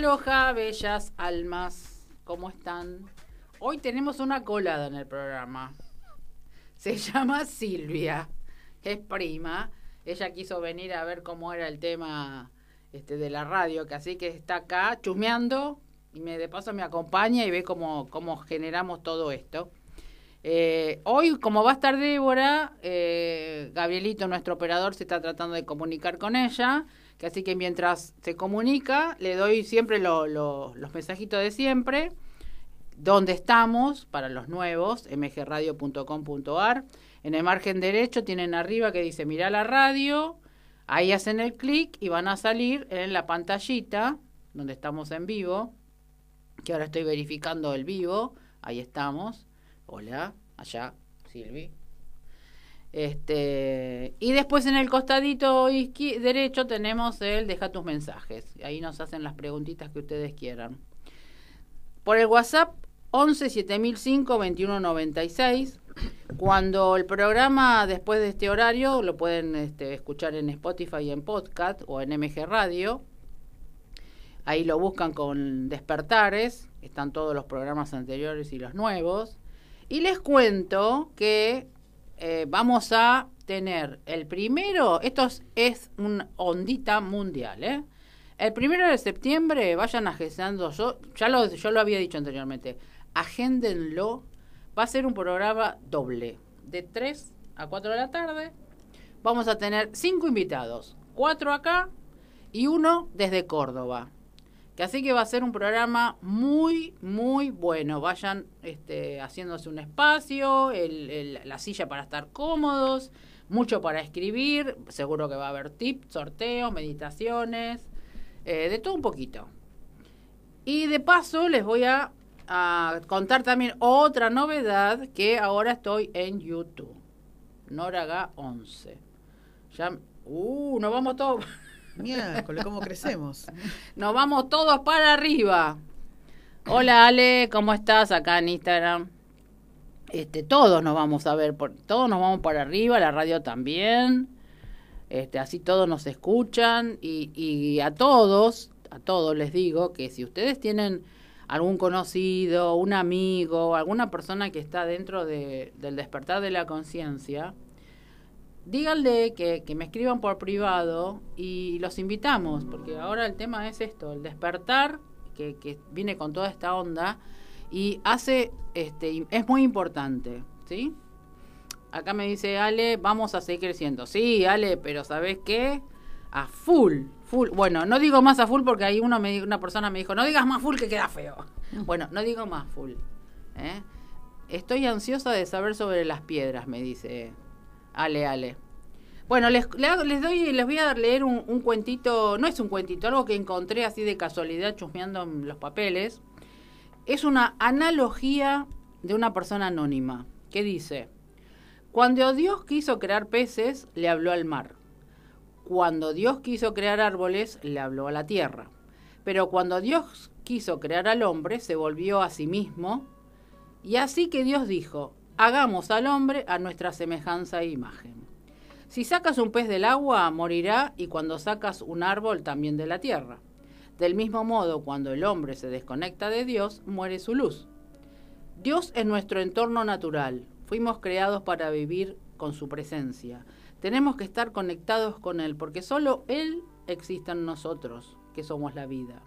Aloha, bellas almas, ¿cómo están? Hoy tenemos una colada en el programa. Se llama Silvia, es prima. Ella quiso venir a ver cómo era el tema este, de la radio, que así que está acá chusmeando y me de paso me acompaña y ve cómo, cómo generamos todo esto. Eh, hoy, como va a estar Débora, eh, Gabrielito, nuestro operador, se está tratando de comunicar con ella. Que así que mientras se comunica, le doy siempre los mensajitos de siempre. Dónde estamos para los nuevos, mgradio.com.ar. En el margen derecho tienen arriba que dice mira la radio. Ahí hacen el clic y van a salir en la pantallita donde estamos en vivo. Que ahora estoy verificando el vivo. Ahí estamos. Hola, allá, Silvi. Este, y después en el costadito derecho tenemos el deja tus mensajes. Ahí nos hacen las preguntitas que ustedes quieran. Por el WhatsApp 11 7005 2196. Cuando el programa después de este horario lo pueden este, escuchar en Spotify en podcast o en MG Radio. Ahí lo buscan con despertares. Están todos los programas anteriores y los nuevos. Y les cuento que eh, vamos a tener el primero, esto es, una ondita mundial, ¿eh? El primero de septiembre vayan agendando, yo ya lo, lo había dicho anteriormente, agéndenlo, va a ser un programa doble, de 3 a 4 de la tarde. Vamos a tener cinco invitados, cuatro acá y uno desde Córdoba. Que así que va a ser un programa muy, muy bueno. Vayan este, haciéndose un espacio, la silla para estar cómodos, mucho para escribir. Seguro que va a haber tips, sorteos, meditaciones, eh, de todo un poquito. Y de paso les voy a, contar también otra novedad que ahora estoy en YouTube. Noraga 11. Ya, uh, nos vamos todos. Miércoles, ¿cómo crecemos? Nos vamos todos para arriba. Hola Ale, ¿cómo estás acá en Instagram? Este, todos nos vamos a ver, por, todos nos vamos para arriba, la radio también. Este, así todos nos escuchan y, y a todos, a todos les digo que si ustedes tienen algún conocido, un amigo, alguna persona que está dentro de, del despertar de la conciencia, díganle que, me escriban por privado y los invitamos, porque ahora el tema es esto, el despertar, que, que viene con toda esta onda, y hace, este, es muy importante, ¿sí? Acá me dice Ale, vamos a seguir creciendo. Sí, Ale, pero ¿sabes qué? A full, full. Bueno, no digo más a full porque ahí uno me, una persona me dijo, no digas más full que queda feo. Bueno, no digo más full. ¿eh? Estoy ansiosa de saber sobre las piedras, me dice Ale, ale. Bueno, les, les doy, les voy a leer un, cuentito, no es un cuentito, algo que encontré así de casualidad chusmeando en los papeles. Es una analogía de una persona anónima que dice, cuando Dios quiso crear peces, le habló al mar. Cuando Dios quiso crear árboles, le habló a la tierra. Pero cuando Dios quiso crear al hombre, se volvió a sí mismo. Y así que Dios dijo, hagamos al hombre a nuestra semejanza e imagen. Si sacas un pez del agua, morirá, y cuando sacas un árbol, también de la tierra. Del mismo modo, cuando el hombre se desconecta de Dios, muere su luz. Dios es nuestro entorno natural. Fuimos creados para vivir con su presencia. Tenemos que estar conectados con Él, porque solo Él existe en nosotros, que somos la vida.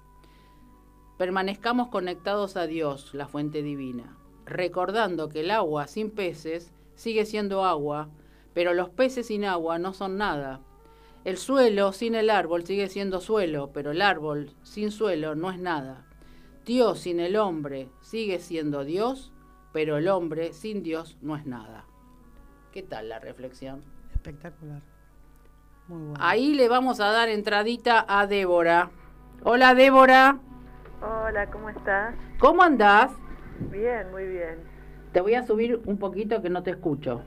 Permanezcamos conectados a Dios, la fuente divina recordando que el agua sin peces sigue siendo agua, pero los peces sin agua no son nada. El suelo sin el árbol sigue siendo suelo, pero el árbol sin suelo no es nada. Dios sin el hombre sigue siendo Dios, pero el hombre sin Dios no es nada. ¿Qué tal la reflexión? Espectacular. Muy bueno. Ahí le vamos a dar entradita a Débora. Hola Débora. Hola, ¿cómo estás? ¿Cómo andás? Bien, muy bien. Te voy a subir un poquito que no te escucho.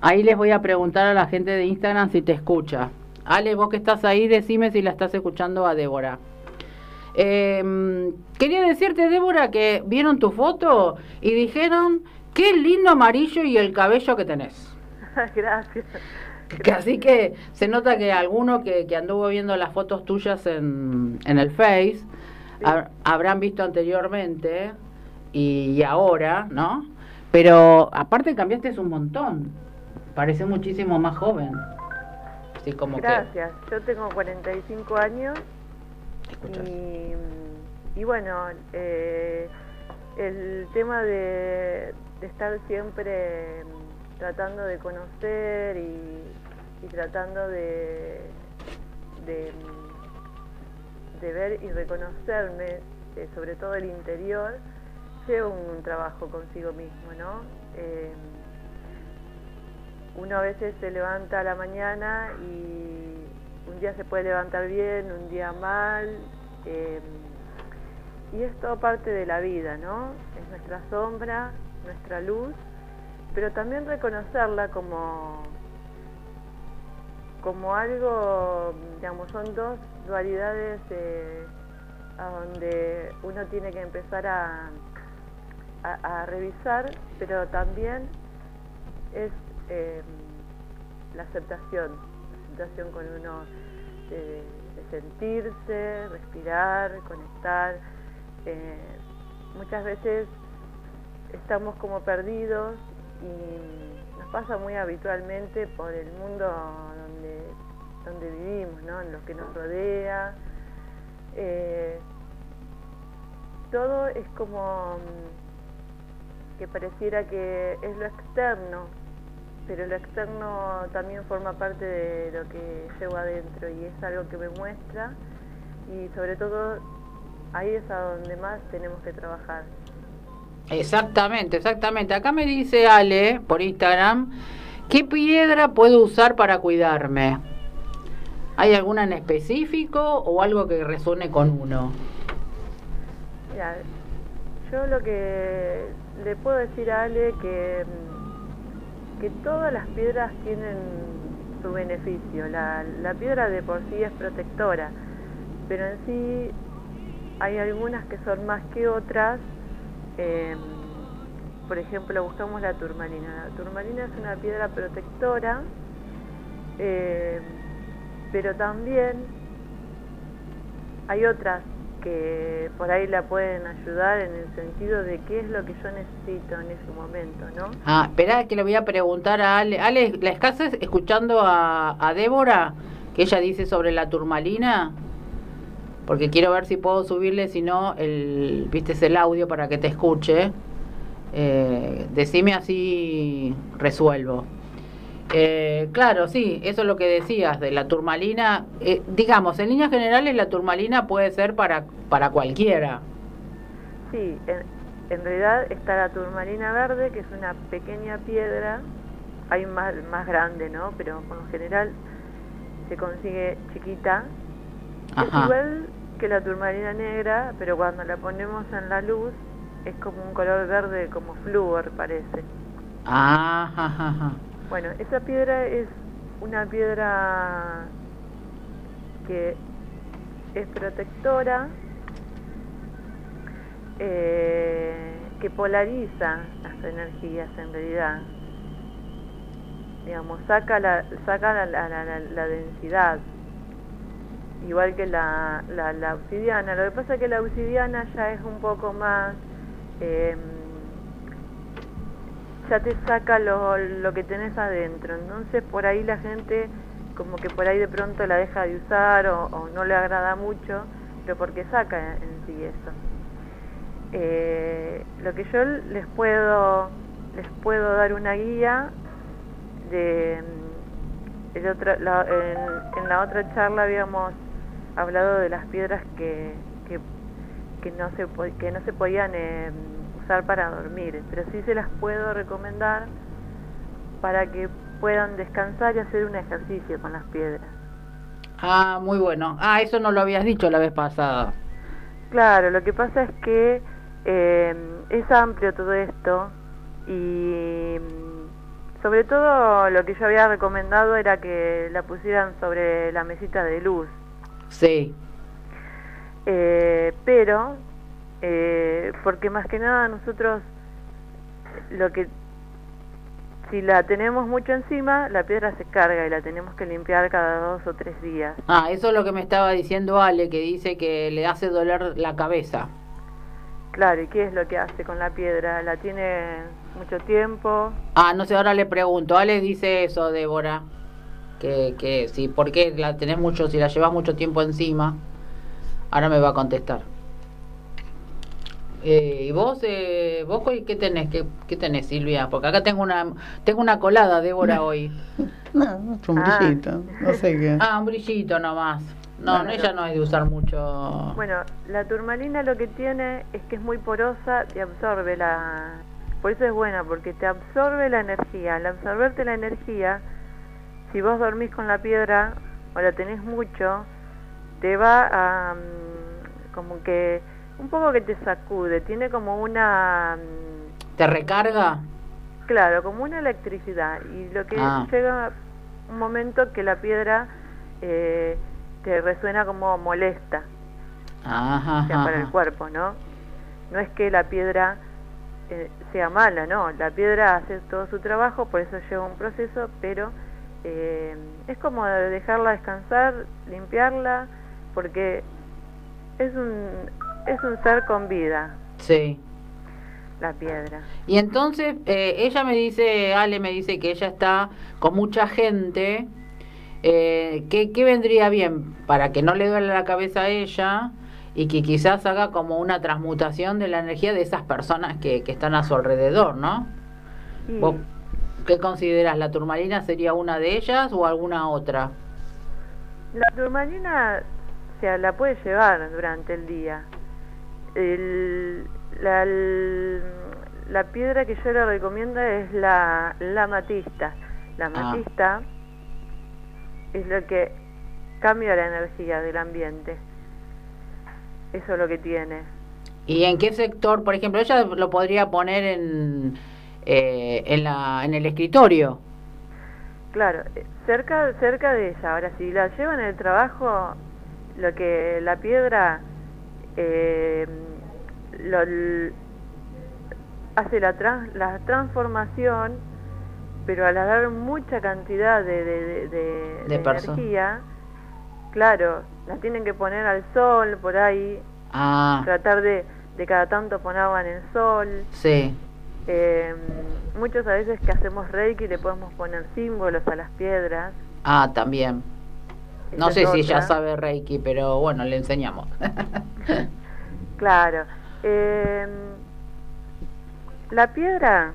Ahí les voy a preguntar a la gente de Instagram si te escucha. Ale, vos que estás ahí, decime si la estás escuchando a Débora. Em, quería decirte, Débora, que vieron tu foto y dijeron, qué lindo amarillo y el cabello que tenés. Gracias. Que así que se nota que alguno que, que anduvo viendo las fotos tuyas en, en el Face hab- habrán visto anteriormente y, y ahora, ¿no? Pero aparte cambiaste un montón. Parece muchísimo más joven. Así como Gracias. Yo tengo 45 años y, y bueno, eh, el tema de, de estar siempre tratando de conocer y, y tratando de, de, de ver y reconocerme, eh, sobre todo el interior, lleva un, trabajo consigo mismo, ¿no? Eh, uno a veces se levanta a la mañana y un día se puede levantar bien, un día mal, eh, y es todo parte de la vida, ¿no? Es nuestra sombra, nuestra luz, pero también reconocerla como, como algo, digamos, son dos dualidades eh, a donde uno tiene que empezar a, a, revisar, pero también es eh, la aceptación, la aceptación con uno de, de sentirse, respirar, conectar. Eh, muchas veces estamos como perdidos y nos pasa muy habitualmente por el mundo donde, donde vivimos, ¿no? en lo que nos rodea. Eh, todo es como mm, que pareciera que es lo externo, pero lo externo también forma parte de lo que llevo adentro y es algo que me muestra y sobre todo ahí es a donde más tenemos que trabajar. Exactamente, exactamente. Acá me dice Ale por Instagram, ¿qué piedra puedo usar para cuidarme? ¿Hay alguna en específico o algo que resuene con uno? Mira, yo lo que le puedo decir a Ale que, que todas las piedras tienen su beneficio. La, la piedra de por sí es protectora, pero en sí hay algunas que son más que otras. Eh, por ejemplo, buscamos la turmalina. La turmalina es una piedra protectora, eh, pero también hay otras que por ahí la pueden ayudar en el sentido de qué es lo que yo necesito en ese momento, ¿no? Ah, espera que le voy a preguntar a Ale. Ale, ¿la estás escuchando a, a Débora? Que ella dice sobre la turmalina. Porque quiero ver si puedo subirle, si no, el, viste, es el audio para que te escuche. Eh, decime así resuelvo. Eh, claro, sí, eso es lo que decías de la turmalina. Eh, digamos, en líneas generales la turmalina puede ser para, para cualquiera. Sí, en, en realidad está la turmalina verde, que es una pequeña piedra, hay más, más grande, ¿no? Pero por lo general se consigue chiquita. Es Ajá. igual que la turmalina negra, pero cuando la ponemos en la luz es como un color verde, como flúor parece. Ah, ja, ja. Bueno, esa piedra es una piedra que es protectora, eh, que polariza las energías en realidad. Digamos, saca la, saca la, la, densidad, igual que la, la, la obsidiana. Lo que pasa es que la obsidiana ya es un poco más... Eh, ya te saca lo, lo que tenés adentro. Entonces por ahí la gente como que por ahí de pronto la deja de usar o, o no le agrada mucho, pero porque saca en sí eso. Eh, lo que yo les puedo les puedo dar una guía de el otro, la, en, la otra charla habíamos hablado de las piedras que, que, que no se que no se podían eh, usar para dormir, pero sí se las puedo recomendar para que puedan descansar y hacer un ejercicio con las piedras. Ah, muy bueno. Ah, eso no lo habías dicho la vez pasada. Claro, lo que pasa es que eh, es amplio todo esto y mm, sobre todo lo que yo había recomendado era que la pusieran sobre la mesita de luz. Sí. Eh, pero, eh, porque más que nada nosotros lo que si la tenemos mucho encima, la piedra se carga y la tenemos que limpiar cada dos o tres días. Ah, eso es lo que me estaba diciendo Ale, que dice que le hace doler la cabeza. Claro, ¿y qué es lo que hace con la piedra? ¿La tiene mucho tiempo? Ah, no sé, ahora le pregunto. Ale dice eso, Débora. Que, que sí, ¿por qué la tenés mucho, si la llevas mucho tiempo encima? Ahora me va a contestar. Eh, ¿Y vos, eh, vos qué tenés, qué, qué tenés, Silvia? Porque acá tengo una tengo una colada, Débora, hoy. No, un Ah. brillito. No sé qué. Ah, un brillito nomás. No, ella no es de usar mucho. Bueno, la turmalina lo que tiene es que es muy porosa y absorbe la... Por eso es buena, porque te absorbe la energía. Al absorberte la energía, si vos dormís con la piedra o la tenés mucho, te va a... mm, como que... Un poco que te sacude, tiene como una... mm, ¿Te recarga? Claro, como una electricidad. Y lo que Ah. llega un momento que la piedra eh, te resuena como molesta. Ajá, o sea, para el cuerpo, ¿no? No es que la piedra eh, sea mala, no, la piedra hace todo su trabajo, por eso lleva un proceso, pero eh, es como dejarla descansar, limpiarla, porque es un, es un ser con vida, Sí. la piedra. Y entonces eh, ella me dice, Ale me dice que ella está con mucha gente. Eh, ¿qué, qué vendría bien para que no le duele la cabeza a ella y que quizás haga como una transmutación de la energía de esas personas que, que están a su alrededor, ¿no? ¿Vos qué consideras? ¿La turmalina sería una de ellas o alguna otra? la turmalina o sea, la puede llevar durante el día. El- la, la piedra que yo le recomiendo es la, la matista. La Ah. matista es lo que cambia la energía del ambiente. Eso es lo que tiene. ¿Y en qué sector, por ejemplo, ella lo podría poner en, eh, en, la, en el escritorio? Claro, eh, cerca, cerca de ella. Ahora, si la lleva en el trabajo, lo que la piedra eh, lo, hace la, trans- la transformación, pero al haber mucha cantidad de, de, energía, claro, la tienen que poner al sol por ahí, Ah, tratar de, de cada tanto ponerla en el sol. sí. Eh, muchas a veces que hacemos reiki le podemos poner símbolos a las piedras. Ah, también. No sé si ella otra. sabe Reiki, pero bueno, le enseñamos. Claro. Eh, la piedra,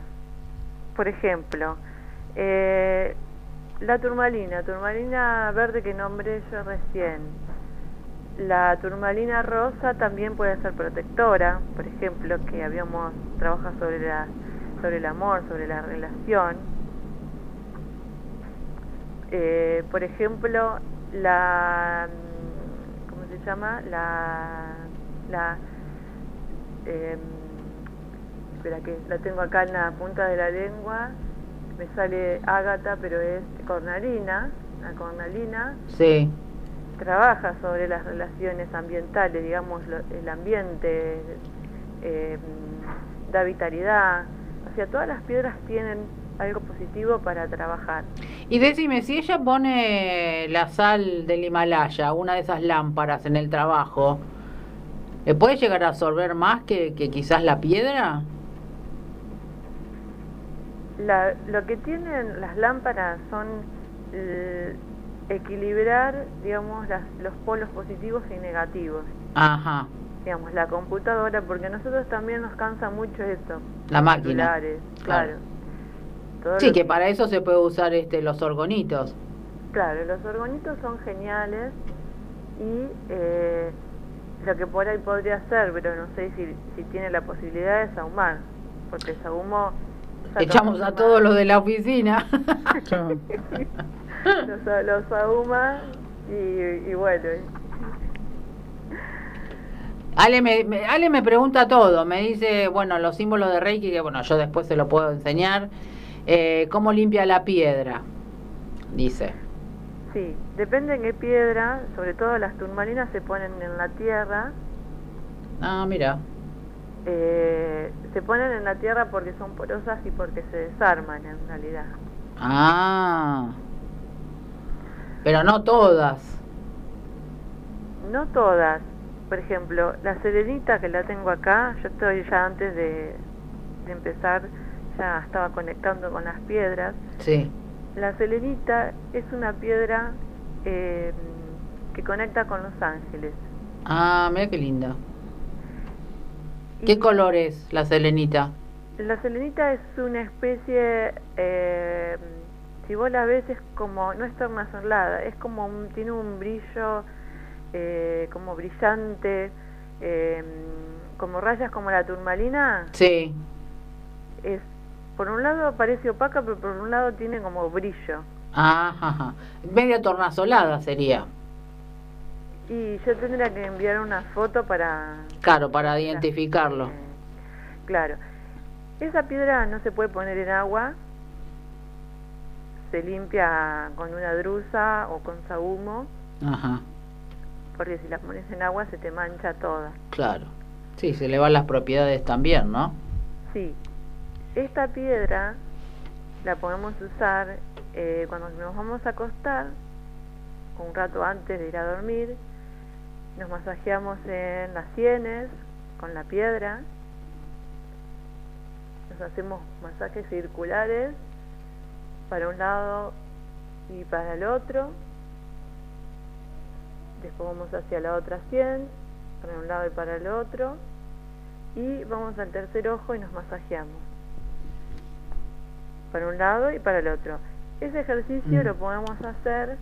por ejemplo, eh, la turmalina, turmalina verde que nombré yo recién. La turmalina rosa también puede ser protectora, por ejemplo, que habíamos trabaja sobre la sobre el amor, sobre la relación. Eh, por ejemplo, la ¿cómo se llama? La la em, espera que la tengo acá en la punta de la lengua. Me sale ágata, pero es cornalina. La cornalina sí. trabaja sobre las relaciones ambientales, digamos, lo- el ambiente, eh, da vitalidad. O sea, todas las piedras tienen algo positivo para trabajar. Y decime, si ella pone la sal del Himalaya, una de esas lámparas en el trabajo, ¿le puede llegar a absorber más que, que quizás la piedra? La- lo que tienen las lámparas son eh, equilibrar, digamos, las- los polos positivos y negativos. Ajá, Digamos, la computadora, porque a nosotros también nos cansa mucho eso. la máquina. celulares, claro. Todo Sí, que para eso se puede usar este los orgonitos. Claro, los orgonitos son geniales y eh, lo que por ahí podría ser, pero no sé si, si tiene la posibilidad de sahumar, porque sahumo... saca Echamos a todos los de la oficina. Los, los sahuma y, y bueno, Ale me, me- Ale me pregunta todo, me dice, bueno, los símbolos de Reiki, que bueno, yo después se lo puedo enseñar. Eh, ¿Cómo limpia la piedra? Dice. sí, depende en qué piedra, sobre todo las turmalinas se ponen en la tierra, Ah, mira. eh, se ponen en la tierra porque son porosas y porque se desarman en realidad. Ah. Pero no todas. No todas. Por ejemplo, la serenita que la tengo acá, yo estoy ya antes de, de empezar, estaba conectando con las piedras. Sí. La selenita es una piedra eh, que conecta con los ángeles. Ah, mira qué linda. ¿Qué Y color es la selenita? La selenita es una especie, eh, si vos la ves es como, no es tornasolada, es como, un- tiene un brillo eh, como brillante, eh, como rayas como la turmalina, Sí. es, por un lado parece opaca, pero por un lado tiene como brillo. Ajá. Media tornasolada sería. Y yo tendría que enviar una foto para... Claro, para identificarlo. Eh, claro. Esa piedra no se puede poner en agua, se limpia con una drusa o con sahumo, Ajá. porque si la pones en agua se te mancha toda. Claro. Sí, se le van las propiedades también, ¿no? Sí, esta piedra la podemos usar eh, cuando nos vamos a acostar, un rato antes de ir a dormir, nos masajeamos en las sienes con la piedra, nos hacemos masajes circulares para un lado y para el otro, después vamos hacia la otra sien, para un lado y para el otro, y vamos al tercer ojo y nos masajeamos para un lado y para el otro. Ese ejercicio Mm. lo podemos hacer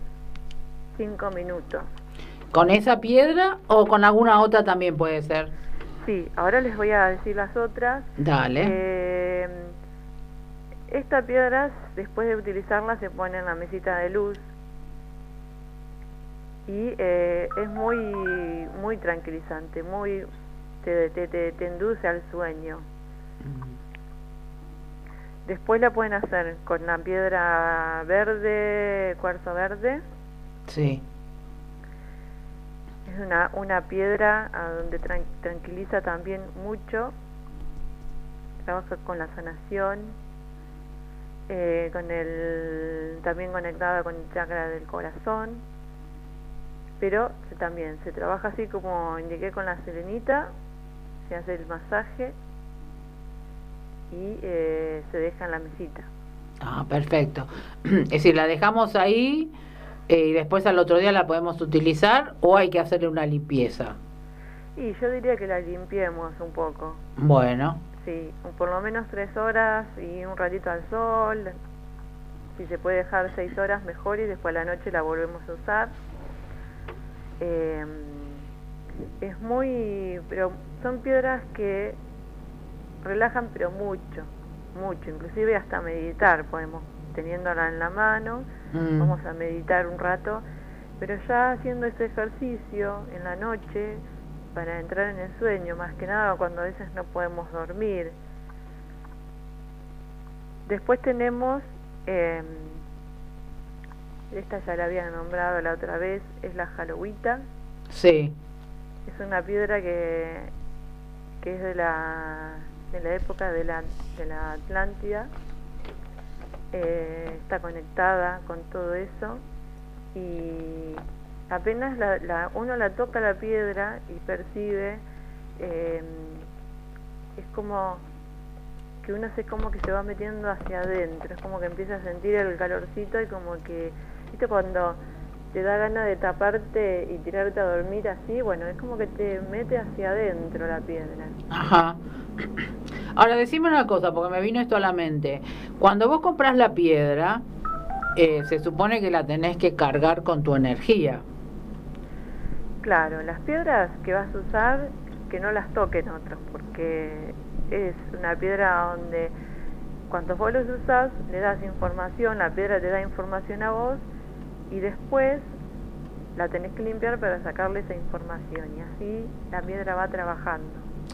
cinco minutos. ¿Con esa piedra o con alguna otra también puede ser? Sí, ahora les voy a decir las otras. Dale. Eh, esta piedra, después de utilizarla, se pone en la mesita de luz y eh, es muy muy tranquilizante, muy te, te, te, te induce al sueño. Después la pueden hacer con la piedra verde, cuarzo verde. Sí. Es una, una piedra a donde tran- tranquiliza también mucho. Trabaja con la sanación, eh, con el también conectada con el chakra del corazón. Pero se- también se trabaja así como indiqué con la serenita, se hace el masaje y eh, se deja en la mesita. Ah, perfecto. Es decir, la dejamos ahí eh, y después al otro día la podemos utilizar o hay que hacerle una limpieza. Y yo diría que la limpiemos un poco. Bueno, Sí, por lo menos tres horas y un ratito al sol. Si se puede dejar seis horas, mejor y después a la noche la volvemos a usar. Eh, es muy, pero son piedras que relajan, pero mucho, mucho. Inclusive hasta meditar podemos, teniéndola en la mano, Mm. vamos a meditar un rato, pero ya haciendo ese ejercicio en la noche para entrar en el sueño, más que nada cuando a veces no podemos dormir. Después tenemos, eh, esta ya la había nombrado la otra vez, es la jalohuita, sí. es una piedra que, que es de la, de la época de la, de la Atlántida, eh, está conectada con todo eso y apenas la, la- uno la toca la piedra y percibe, eh, es como que uno se como que se va metiendo hacia adentro, es como que empieza a sentir el calorcito y como que, viste cuando te da ganas de taparte y tirarte a dormir así, bueno, es como que te mete hacia adentro la piedra. Ajá. Ahora decime una cosa, porque me vino esto a la mente. Cuando vos compras la piedra, eh, se supone que la tenés que cargar con tu energía. Claro, las piedras que vas a usar, que no las toquen otros, porque es una piedra donde cuando vos los usás, le das información, la piedra te da información a vos y después la tenés que limpiar para sacarle esa información y así la piedra va trabajando.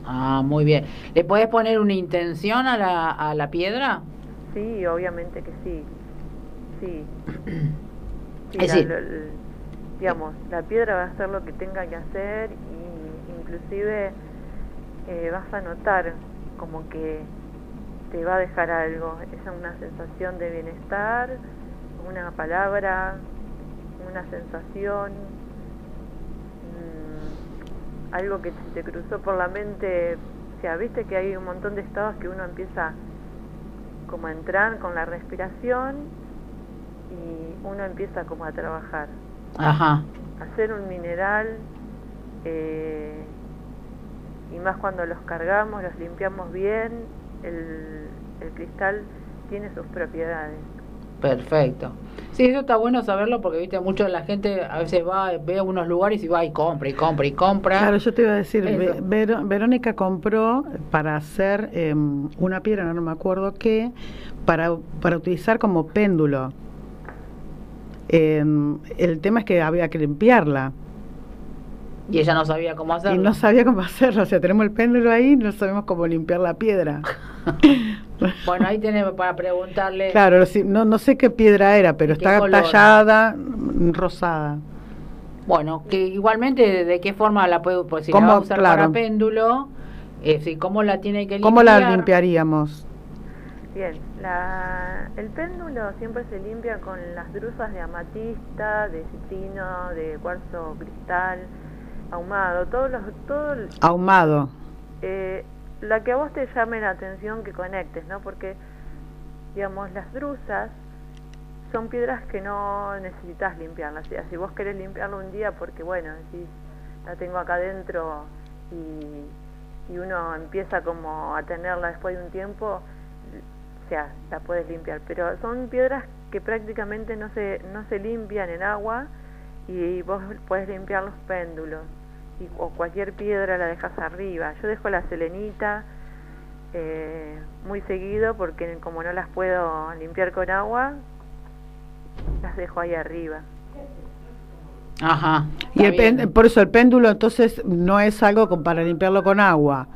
Ah, muy bien. ¿Le podés poner una intención a la, a la piedra? Sí, obviamente que sí. Sí. Sí, Es la- lo- digamos, la piedra va a hacer lo que tenga que hacer y inclusive eh, vas a notar como que te va a dejar algo, es una sensación de bienestar, una palabra, una sensación, mm, algo que te cruzó por la mente, o sea, viste que hay un montón de estados que uno empieza como a entrar con la respiración y uno empieza como a trabajar. Ajá. Hacer un mineral eh, y más cuando los cargamos, los limpiamos bien, el, el cristal tiene sus propiedades. Perfecto. Sí, eso está bueno saberlo porque, viste, mucho la gente a veces va, ve a unos lugares y va y compra y compra y compra. Claro, yo te iba a decir, Verónica compró para hacer em, una piedra, no me acuerdo qué, para, para utilizar como péndulo. Em, el tema es que había que limpiarla Y ella no sabía cómo y hacerlo. no sabía cómo hacerlo. O sea, tenemos el péndulo ahí y no sabemos cómo limpiar la piedra. Bueno, ahí tenemos para preguntarle. Claro, no, no sé qué piedra era, pero ¿Qué está color? tallada, rosada. Bueno, que igualmente de, qué forma la puede, pues si la va a usar Claro. para péndulo, eh, cómo la tiene que limpiar. ¿Cómo la limpiaríamos? Bien, la, el péndulo siempre se limpia con las drusas de amatista, de citrino, de cuarzo cristal, ahumado, todos los, todo, el- Ahumado. eh, la que a vos te llame la atención que conectes, ¿no? Porque, digamos, las drusas son piedras que no necesitas limpiarlas. Si vos querés limpiarlo un día porque, bueno, decís, la tengo acá adentro y, y uno empieza como a tenerla después de un tiempo, o sea, la puedes limpiar. Pero son piedras que prácticamente no se, no se limpian en agua y vos puedes limpiar los péndulos y, o cualquier piedra la dejas arriba. Yo dejo la selenita eh, muy seguido porque como no las puedo limpiar con agua, las dejo ahí arriba. Ajá. Y el pen- por eso el péndulo entonces no es algo con- para limpiarlo con agua.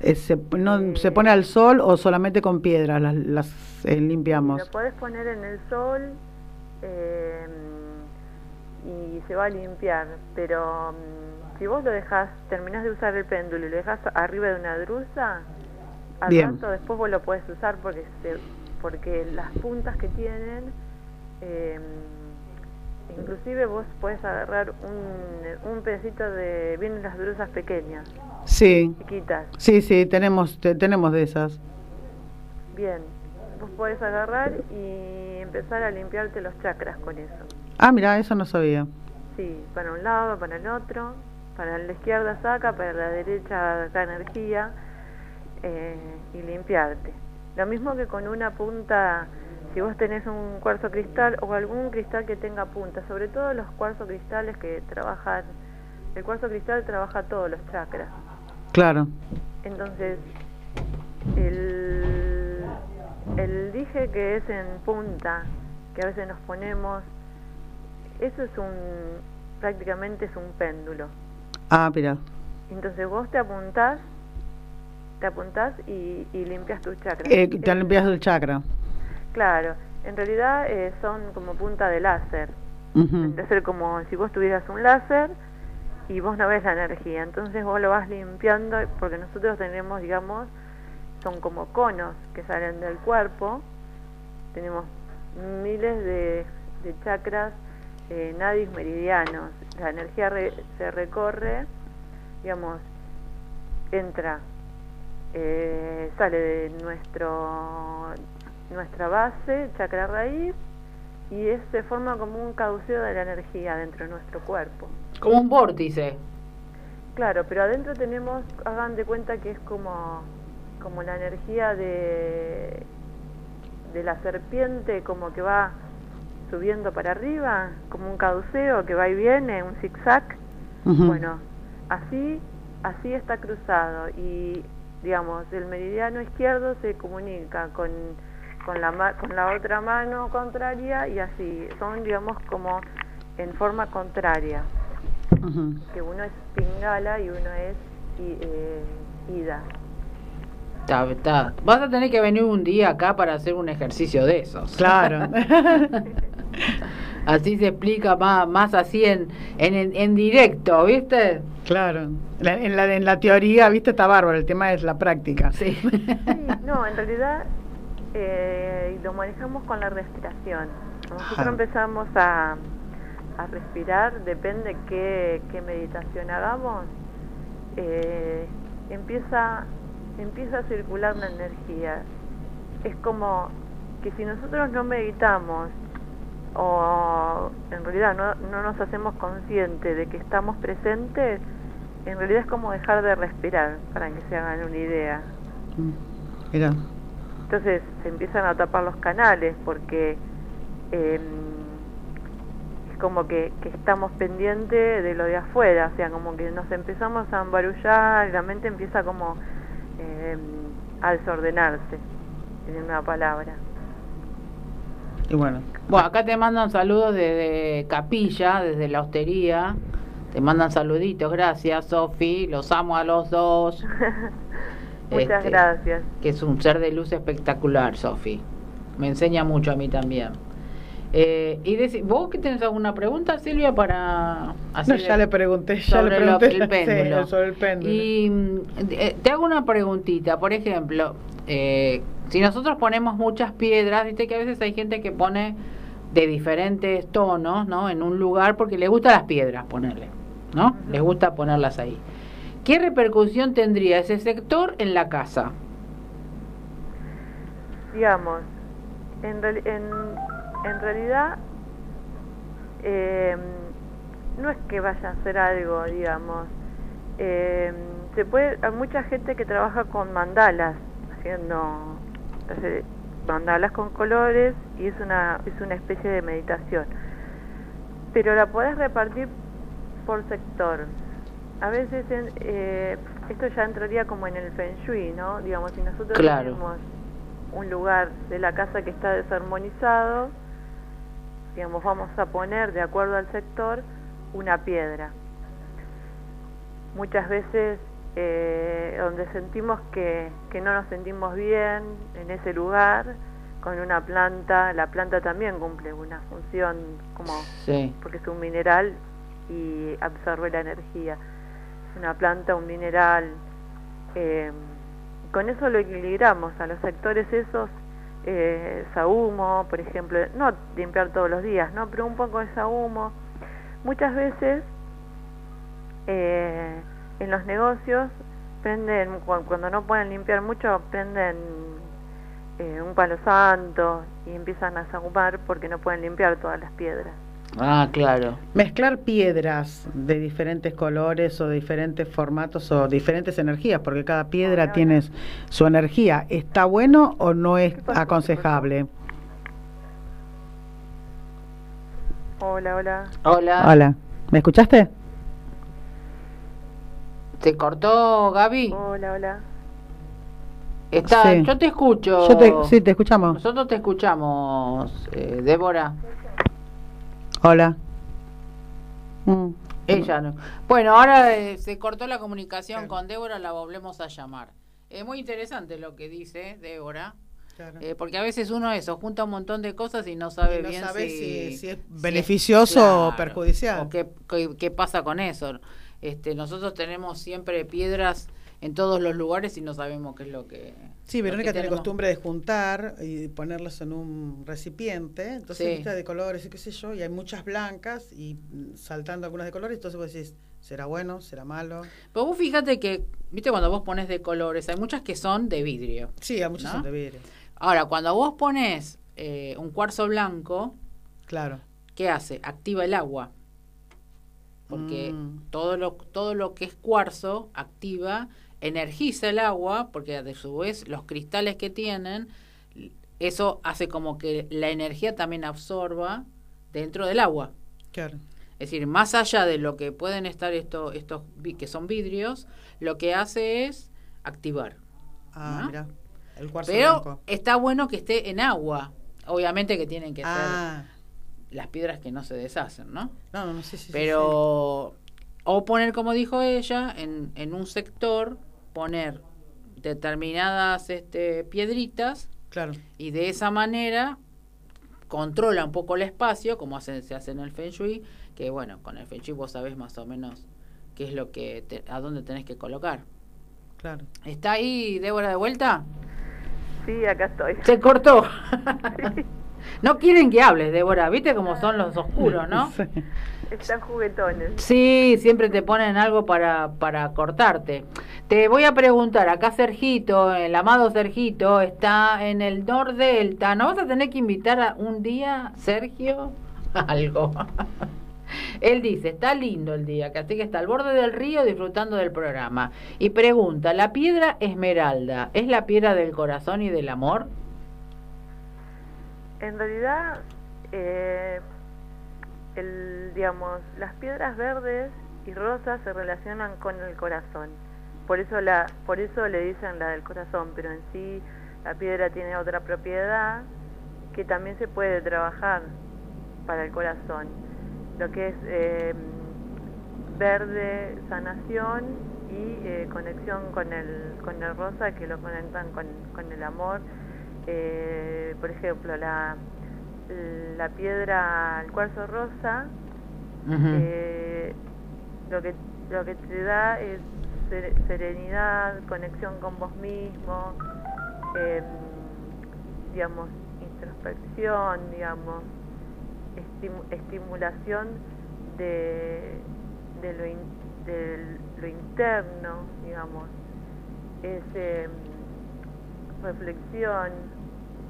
Eh, se, no, ¿Se pone al sol o solamente con piedras las, las eh, limpiamos? Lo podés poner en el sol eh, y se va a limpiar, pero mm, si vos lo dejás, terminás de usar el péndulo y lo dejás arriba de una drusa, al Bien. rato después vos lo podés usar porque se- porque las puntas que tienen, eh, inclusive vos podés agarrar un, un pedacito de, vienen las drusas pequeñas, Sí, chiquitas, sí, sí, tenemos, te- tenemos de esas. bien, vos podés agarrar y empezar a limpiarte los chakras con eso. Ah, mira, eso no sabía. Sí, para un lado, para el otro, para la izquierda saca, para la derecha da energía eh, y limpiarte. Lo mismo que con una punta, si vos tenés un cuarzo cristal o algún cristal que tenga punta, sobre todo los cuarzos cristales que trabajan, el cuarzo cristal trabaja todos los chakras. Claro. Entonces, el, el dije que es en punta, que a veces nos ponemos, eso es un, prácticamente es un péndulo. Ah, mira. Entonces vos te apuntás, te apuntás y, y limpias tus chakras. Eh, te limpias el chakra. Claro, en realidad eh, son como punta de láser. Es ser como si vos tuvieras un láser y vos no ves la energía. Entonces vos lo vas limpiando porque nosotros tenemos, digamos, son como conos que salen del cuerpo. Tenemos miles de, de chakras, eh, nadis meridianos. La energía re- se recorre, digamos, entra, eh, sale de nuestro nuestra base, chakra raíz, y es, se forma como un cauceo de la energía dentro de nuestro cuerpo. Como un vórtice. Claro, pero adentro tenemos, hagan de cuenta que es como, como la energía de, de la serpiente, como que va subiendo para arriba, como un cauceo que va y viene, un zigzag. Ujú. Bueno, así, así está cruzado y, digamos, el meridiano izquierdo se comunica con, con, la, ma- con la otra mano contraria y así, son, digamos, como en forma contraria, que uno es pingala y uno es i- eh, ida. Está, está. Vas a tener que venir un día acá para hacer un ejercicio de esos. Claro. así se explica más, más así en, en, en directo, ¿viste? Claro, La- en, la, en la teoría, viste, está bárbaro, el tema es la práctica. Sí. Sí, no, en realidad eh, lo manejamos con la respiración. Cuando Nosotros Ajá. empezamos a, a respirar, depende qué, qué meditación hagamos, eh, empieza, empieza a circular la energía. Es como que si nosotros no meditamos o en realidad no, no nos hacemos conscientes de que estamos presentes, en realidad es como dejar de respirar, para que se hagan una idea. Mm, Mira, Entonces se empiezan a tapar los canales porque eh, es como que, que estamos pendientes de lo de afuera, o sea, como que nos empezamos a embarullar y la mente empieza como eh, a desordenarse, en una palabra. Y bueno, Bueno, acá te mandan saludos desde Capilla, desde la hostería. Te mandan saluditos, gracias, Sofi. Los amo a los dos. Muchas Este, gracias. Que es un ser de luz espectacular, Sofi. Me enseña mucho a mí también. Eh, y deci- ¿Vos que tenés alguna pregunta, Silvia, para así no, de- ya le pregunté, ya sobre le lo- pregunté el péndulo. sí, sobre el péndulo. Y mm, eh, te hago una preguntita, por ejemplo, eh, si nosotros ponemos muchas piedras, viste que a veces hay gente que pone de diferentes tonos, ¿no? En un lugar porque le gustan las piedras ponerle, ¿no? Les gusta ponerlas ahí. ¿Qué repercusión tendría ese sector en la casa? digamos, en, en, en realidad eh, no es que vaya a hacer algo, digamos. Eh, se puede, hay mucha gente que trabaja con mandalas, haciendo mandalas con colores y es una, es una especie de meditación. Pero la podés repartir por sector. A veces en, eh, esto ya entraría como en el feng shui, ¿no? Digamos, si nosotros Claro. tenemos un lugar de la casa que está desarmonizado, digamos, vamos a poner de acuerdo al sector una piedra. Muchas veces eh, donde sentimos que, que no nos sentimos bien en ese lugar, con una planta, la planta también cumple una función como Sí. porque es un mineral y absorbe la energía. Una planta, un mineral. eh, con eso lo equilibramos a los sectores esos, eh, sahumo, por ejemplo, no limpiar todos los días, ¿no? Pero un poco de sahumo. Muchas veces eh, en los negocios prenden, cu- cuando no pueden limpiar mucho, prenden eh, un palo santo y empiezan a sahumar porque no pueden limpiar todas las piedras. Ah, claro. Mezclar piedras de diferentes colores o diferentes formatos o diferentes energías, porque cada piedra tiene su energía. ¿Está bueno o no es aconsejable? Hola, hola. Hola. Hola, ¿me escuchaste? ¿Se cortó, Gaby? Hola, hola. Está, Sí. Yo te escucho. Yo te, sí, te escuchamos. Nosotros te escuchamos, eh, Débora. Hola. Mm. Ella no. Bueno, ahora eh, se cortó la comunicación Claro. con Débora, la volvemos a llamar. Es muy interesante lo que dice Débora, Claro. eh, porque a veces uno eso, junta un montón de cosas y no sabe Y no bien sabe si, si- si es si beneficioso o perjudicial. O qué, qué, qué pasa con eso. Este, nosotros tenemos siempre piedras en todos los lugares y no sabemos qué es lo que... Sí, Verónica tiene costumbre de juntar y ponerlas en un recipiente, entonces Sí. viste de colores y qué sé yo, y hay muchas blancas y mm, saltando algunas de colores, entonces vos decís, ¿será bueno? ¿Será malo? Pero vos fíjate que, viste, cuando vos pones de colores, hay muchas que son de vidrio. Sí, hay muchas ¿No? son de vidrio. Ahora, cuando vos pones eh, un cuarzo blanco, Claro. ¿qué hace? Activa el agua. Porque Mm. todo, lo, todo lo que es cuarzo activa, energiza el agua, porque a su vez los cristales que tienen, eso hace como que la energía también absorba dentro del agua. Claro. Es decir, más allá de lo que pueden estar estos, estos que son vidrios, lo que hace es activar. Ah, ¿No? mira. El cuarzo Pero blanco. está bueno que esté en agua. Obviamente que tienen que ser Ah, las piedras que no se deshacen, ¿no? no, no, no, sí, sí, sí, Pero, o poner, como dijo ella, en, en un sector, poner determinadas este, piedritas sí. Claro. y de esa manera controla un poco el espacio, como hace, se hace en el Feng Shui, que bueno, con el Feng Shui vos sabés más o menos qué es lo que, te- a dónde tenés que colocar. Claro. ¿Está ahí Débora de vuelta? Sí, acá estoy. Se cortó. No quieren que hables, Débora, viste cómo son los oscuros, ¿no? Sí. Están juguetones. Sí, siempre te ponen algo para, para cortarte. Te voy a preguntar, acá Sergito, el amado Sergito, está en el Nordelta. ¿No vas a tener que invitar a un día, Sergio? Algo. Él dice, está lindo el día, que así que está al borde del río disfrutando del programa. Y pregunta, ¿la piedra esmeralda es la piedra del corazón y del amor? En realidad, eh, las piedras verdes y rosas se relacionan con el corazón. Por eso, le dicen la del corazón, pero en sí la piedra tiene otra propiedad que también se puede trabajar para el corazón. Lo que es eh, verde, sanación y eh, conexión con el, con el rosa, que lo conectan con, con el amor. Eh, por ejemplo, la, la piedra, el cuarzo rosa, eh, lo que lo que te da es ser- serenidad, conexión con vos mismo, em, digamos, introspección, digamos, estimu- estimulación de, de, lo in- de lo interno, digamos, es em, reflexión,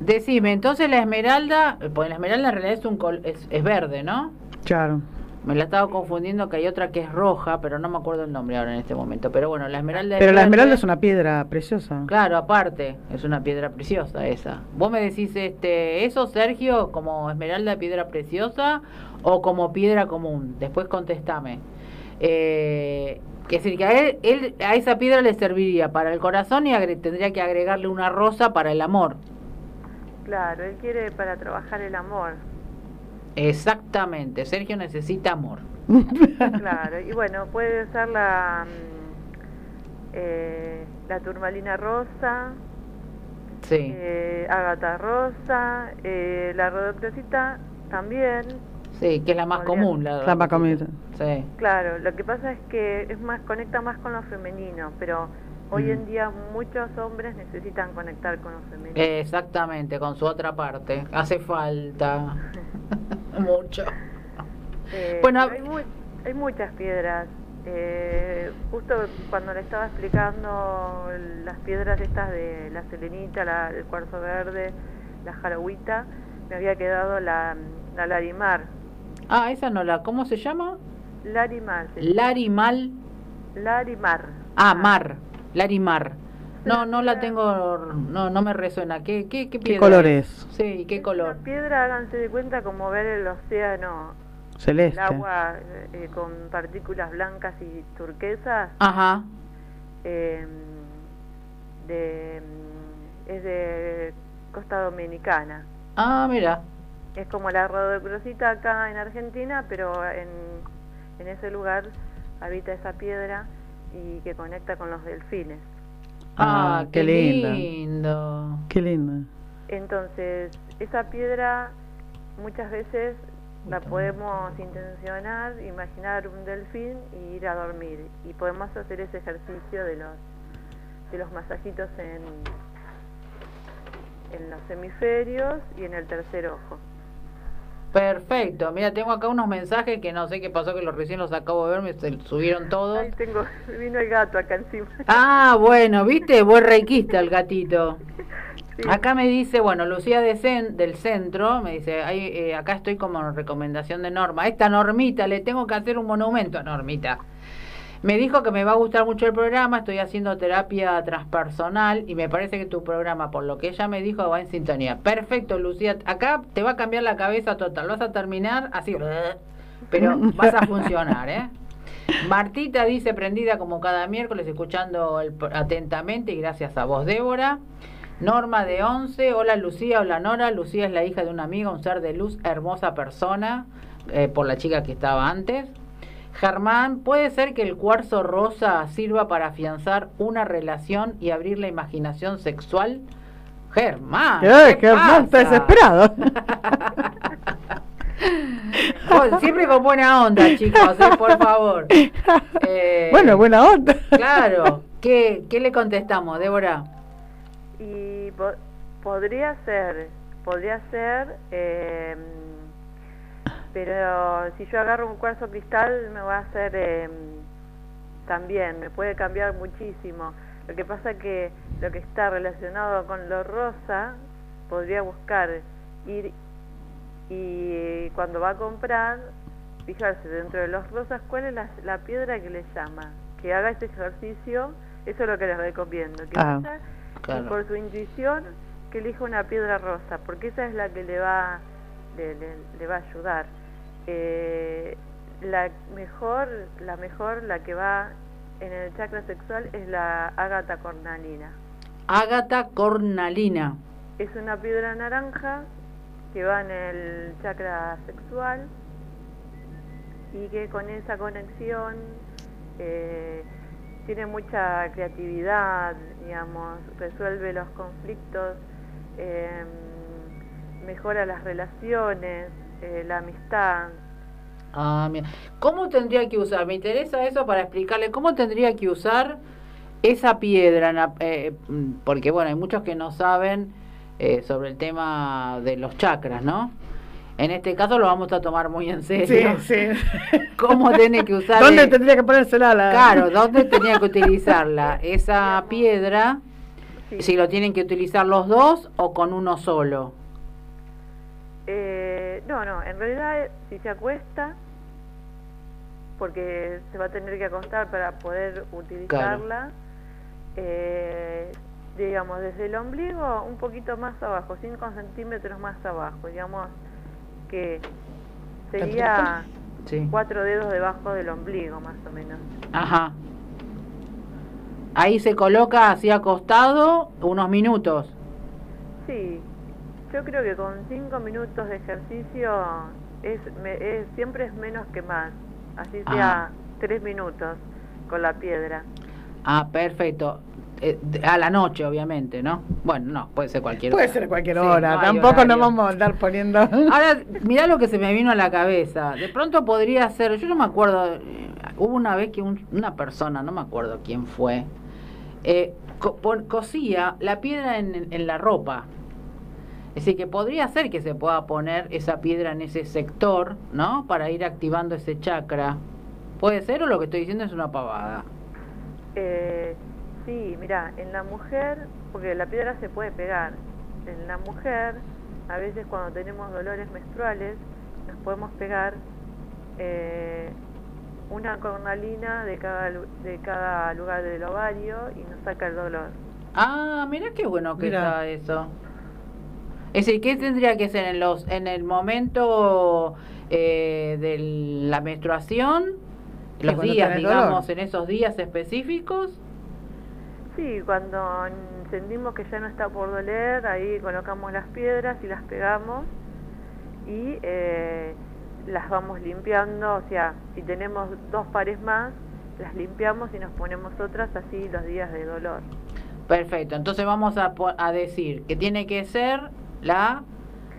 Decime, entonces la esmeralda, pues la esmeralda en realidad es, un col- es, es verde, ¿no? Claro. Me la estaba confundiendo que hay otra que es roja, pero no me acuerdo el nombre ahora en este momento. Pero bueno, la esmeralda Pero la verde. esmeralda es una piedra preciosa. Claro, aparte, es una piedra preciosa esa. ¿Vos me decís este eso, Sergio, como esmeralda piedra preciosa o como piedra común? Después contestame. Eh, que es decir, que a él, él- a esa piedra le serviría para el corazón y agre- tendría que agregarle una rosa para el amor. Claro, él quiere para trabajar el amor. Exactamente, Sergio necesita amor. Claro, y bueno, puede ser la, mm, eh, la turmalina rosa, Sí, eh, ágata rosa, eh, la rodocrosita también. sí, que es la más podría- común. La, La más común. Sí. Claro, lo que pasa es que es más conecta más con lo femenino, pero hoy en Mm. día muchos hombres necesitan conectar con lo femenino. Exactamente, con su otra parte. Hace falta mucho. Eh, Bueno, hay, mu- hay muchas piedras. Eh, justo cuando le estaba explicando las piedras estas de la selenita, la, el cuarzo verde, la jaragüita, me había quedado la, la larimar. Ah, esa no la. ¿Cómo se llama? Larimar. se- Larimal. Larimar. Ah, mar. Larimar. No, no la tengo. No, no me resuena. ¿Qué, qué, qué ¿Qué piedra color es? es? Sí, ¿qué color? Una piedra, háganse de cuenta como ver el océano, Celeste. el agua eh, con partículas blancas y turquesas. Ajá. eh, de, es de Costa Dominicana. Ah, mira. Es como la rodocrosita acá en Argentina, pero en, en ese lugar habita esa piedra y que conecta con los delfines. Ah, Ah, qué, qué linda. lindo. Qué linda. Entonces, esa piedra muchas veces la podemos intencionar, imaginar un delfín y ir a dormir. Y podemos hacer ese ejercicio de los, de los masajitos en, en los hemisferios y en el tercer ojo. Perfecto. Mira, tengo acá unos mensajes que no sé qué pasó, que los recién los acabo de ver, me se- subieron todos. Ahí tengo, vino el gato acá encima. Ah, bueno, ¿viste? Buen reikista el gatito. Sí. Acá me dice, bueno, Lucía de cen- del centro, me dice, "Ay, eh, acá estoy como recomendación de Norma. Esta Normita, le tengo que hacer un monumento a Normita. Me dijo que me va a gustar mucho el programa, estoy haciendo terapia transpersonal y me parece que tu programa, por lo que ella me dijo, va en sintonía. Perfecto, Lucía. Acá te va a cambiar la cabeza total. Vas a terminar así, pero vas a funcionar, ¿eh? Martita dice, prendida como cada miércoles, escuchando el, atentamente y gracias a vos, Débora. Norma de 11, hola Lucía, hola Nora. Lucía es la hija de una amiga, un ser de luz, hermosa persona, eh, por la chica que estaba antes. Germán, ¿puede ser que el cuarzo rosa sirva para afianzar una relación y abrir la imaginación sexual? Germán. Ay, ¿qué Germán está pasa? desesperado. Siempre con buena onda, chicos, ¿eh? por favor. Eh, bueno, buena onda. Claro. ¿Qué, ¿Qué le contestamos, Débora? Y po- podría ser, podría ser, eh, pero si yo agarro un cuarzo cristal me va a hacer eh, también, me puede cambiar muchísimo. Lo que pasa que lo que está relacionado con lo rosa, podría buscar ir y cuando va a comprar, fijarse dentro de los rosas cuál es la, la piedra que le llama, que haga ese ejercicio, eso es lo que les recomiendo, que Ah, vaya claro. y por su intuición que elija una piedra rosa, porque esa es la que le va, le, le- le va a ayudar. Eh, la mejor, la mejor, la que va en el chakra sexual es la ágata cornalina. Ágata cornalina. Es una piedra naranja que va en el chakra sexual y que con esa conexión eh, tiene mucha creatividad, digamos, resuelve los conflictos, eh, mejora las relaciones, eh, la amistad. Ah, mira. ¿Cómo tendría que usar? Me interesa eso para explicarle cómo tendría que usar esa piedra, eh, mm, porque bueno, hay muchos que no saben eh, sobre el tema de los chakras, ¿no? En este caso lo vamos a tomar muy en Sí, serio. sí. ¿Cómo tiene que usar? ¿Dónde tendría que ponérsela la? Claro, ¿dónde tenía que utilizarla? Esa piedra, Sí. si lo tienen que utilizar los dos o con uno solo. Eh, no, no, en realidad si se acuesta, porque se va a tener que acostar para poder utilizarla, eh, digamos, desde el ombligo un poquito más abajo, 5 centímetros más abajo, digamos que sería Sí. cuatro dedos debajo del ombligo más o menos. Ajá. Ahí se coloca así acostado unos minutos. Sí, yo creo que con 5 minutos de ejercicio es, me- es- siempre es menos que más, así sea Ah. 3 minutos con la piedra. Ah, perfecto. Eh, a la noche, obviamente, ¿no? Bueno, no, puede ser cualquier Puede hora. ser cualquier Sí, hora. no hay Tampoco nos vamos a andar poniendo. Ahora, mirá lo que se me vino a la cabeza. De pronto podría ser, yo no me acuerdo, eh, hubo una vez que un- una persona, no me acuerdo quién fue, eh, co- cosía la piedra en, en la ropa. Es decir, que podría ser que se pueda poner esa piedra en ese sector, ¿no? Para ir activando ese chakra. ¿Puede ser o lo que estoy diciendo es una pavada? Eh, sí, mira, en la mujer, porque la piedra se puede pegar, en la mujer, a veces cuando tenemos dolores menstruales, nos podemos pegar eh, una cornalina de cada, lu- de cada lugar del ovario y nos saca el dolor. Ah, mira qué bueno que Mirá. está eso. Es decir, ¿qué tendría que ser en los en el momento eh, de la menstruación? Los días, digamos, en esos días específicos. Sí, cuando sentimos que ya no está por doler, ahí colocamos las piedras y las pegamos y eh, las vamos limpiando, o sea, si tenemos dos pares más, las limpiamos y nos ponemos otras así los días de dolor. Perfecto. Entonces vamos a, a decir que tiene que ser la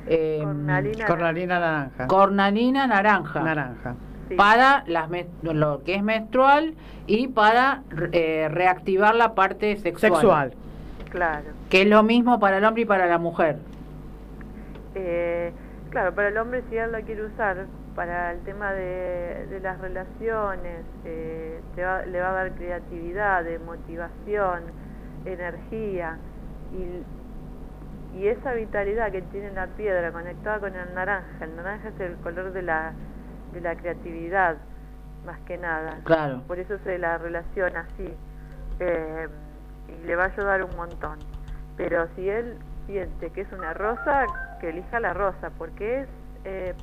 eh, Cornalina. Cornalina naranja. cornalina naranja. Naranja. Sí, Para las lo que es menstrual y para eh, reactivar la parte sexual. Sexual. claro. Que es lo mismo para el hombre y para la mujer. Eh, claro, para el hombre si él la quiere usar para el tema de, de las relaciones, eh, te va- le va a dar creatividad, de motivación, energía y, y esa vitalidad que tiene la piedra conectada con el naranja. El naranja es el color de la, de la creatividad, más que nada. Claro. Por eso se la relaciona así. eh, y le va a ayudar un montón. Pero si él siente que es una rosa, que elija la rosa, porque es, eh,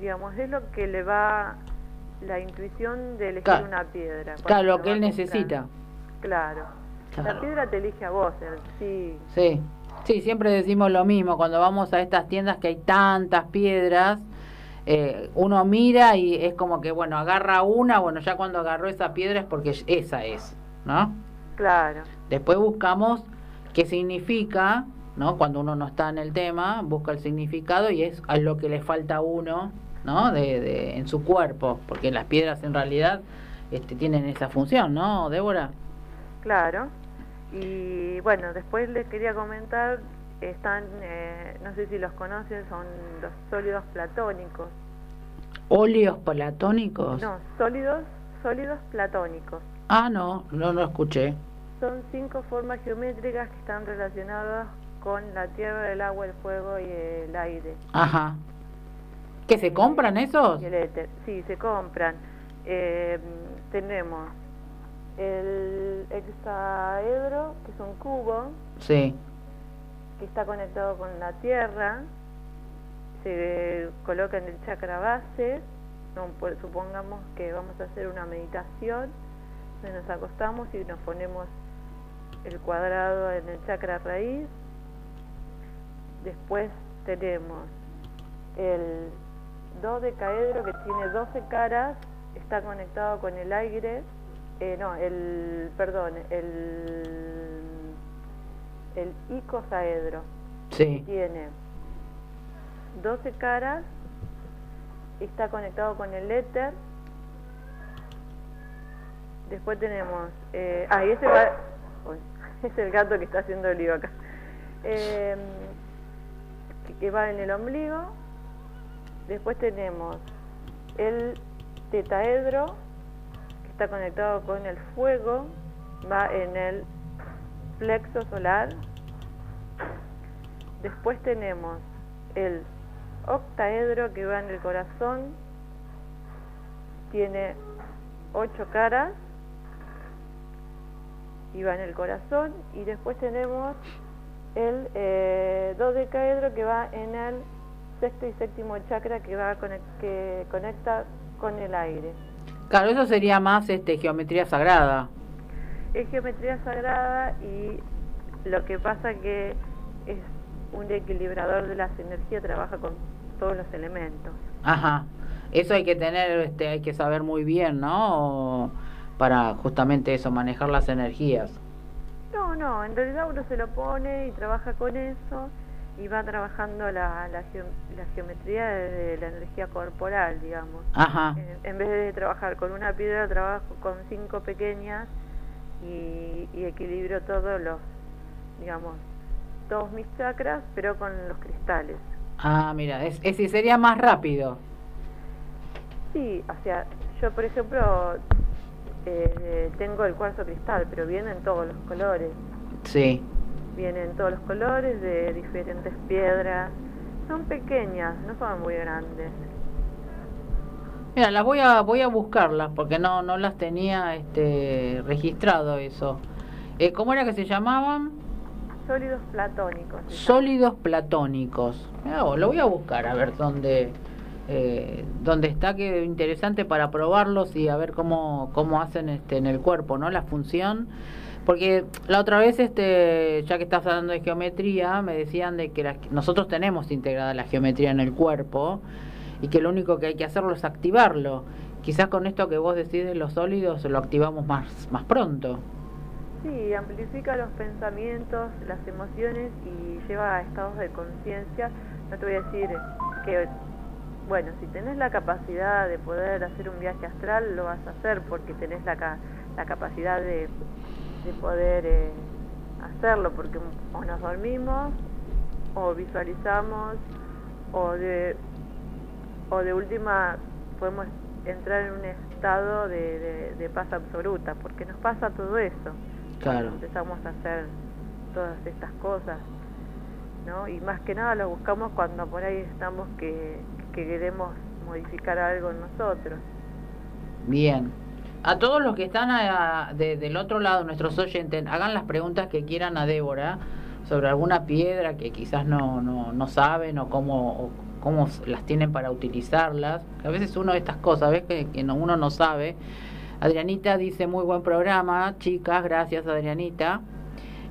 digamos, es lo que le va la intuición de elegir Claro. una piedra. Claro, lo que él necesita. Claro. Claro. La piedra te elige a vos, sí. Sí, sí, siempre decimos lo mismo, cuando vamos a estas tiendas que hay tantas piedras, eh, uno mira y es como que, bueno, agarra una, bueno, ya cuando agarró esa piedra es porque esa es, ¿no? Claro. Después buscamos qué significa ¿no? Cuando uno no está en el tema, busca el significado y es a lo que le falta a uno, ¿no? De, de, en su cuerpo, porque las piedras en realidad este, tienen esa función, ¿no, Débora? Claro. Y bueno, después les quería comentar, están, eh, no sé si los conocen, son los sólidos platónicos. ¿Óleos platónicos? No, sólidos, sólidos platónicos. Ah, no, no lo escuché. Son cinco formas geométricas que están relacionadas con la tierra, el agua, el fuego y el aire. Ajá. ¿Que se compran esos? Y el éter. Sí, se compran. Eh, tenemos el hexaedro, que es un cubo, Sí. que está conectado con la tierra, se coloca en el chakra base, pues, supongamos que vamos a hacer una meditación, nos acostamos y nos ponemos el cuadrado en el chakra raíz, después tenemos el dodecaedro que tiene 12 caras, está conectado con el aire, eh, no, el, perdón, el, el icosaedro Sí. tiene 12 caras, está conectado con el éter. Después tenemos, eh, ah, y ese va, uy, es el gato que está haciendo el lío acá, Eh, que, que va en el ombligo. Después tenemos el tetaedro, está conectado con el fuego, va en el plexo solar. Después tenemos el octaedro que va en el corazón, tiene ocho caras y va en el corazón. Y después tenemos el eh, dodecaedro que va en el sexto y séptimo chakra que va que conecta con el aire. Claro, eso sería más este geometría sagrada. Es geometría sagrada y lo que pasa que es un equilibrador de las energías, trabaja con todos los elementos. Ajá. Eso hay que tener, este, hay que saber muy bien, ¿no? O Para justamente eso, manejar las energías. No, no, en realidad uno se lo pone y trabaja con eso y va trabajando la, la, la geometría de la energía corporal, digamos. Ajá. En, en vez de trabajar con una piedra, trabajo con cinco pequeñas y, y equilibro todos los, digamos, todos mis chakras, pero con los cristales. Ah, mira, es, es, sería más rápido. Sí, o sea, yo por ejemplo eh, tengo el cuarzo cristal, pero vienen todos los colores. Sí. Vienen todos los colores de diferentes piedras. Son pequeñas, no son muy grandes. Mira, las voy a voy a buscarlas porque no no las tenía este registrado eso. Eh, ¿Cómo era que se llamaban? Sólidos platónicos. Sólidos platónicos. Lo voy a buscar a ver dónde eh, dónde está que interesante para probarlos y a ver cómo cómo hacen este en el cuerpo, ¿no? La función. Porque la otra vez, este, ya que estás hablando de geometría, me decían de que nosotros tenemos integrada la geometría en el cuerpo y que lo único que hay que hacerlo es activarlo. Quizás con esto que vos decís de los sólidos lo activamos más, más pronto. Sí, amplifica los pensamientos, las emociones y lleva a estados de conciencia. No te voy a decir que, bueno, si tenés la capacidad de poder hacer un viaje astral, lo vas a hacer porque tenés la, ca- la capacidad de, de poder eh, hacerlo, porque o nos dormimos, o visualizamos, o de, o de última podemos entrar en un estado de, de- de paz absoluta, porque nos pasa todo eso Claro. empezamos a hacer todas estas cosas, ¿no? Y más que nada lo buscamos cuando por ahí estamos que, que queremos modificar algo en nosotros. Bien. A todos los que están a- de- del otro lado, nuestros oyentes, hagan las preguntas que quieran a Débora sobre alguna piedra que quizás no, no, no saben o cómo, cómo las tienen para utilizarlas. A veces uno de estas cosas, ¿ves? Que, que no- uno no sabe. Adrianita dice, muy buen programa, chicas, gracias Adrianita.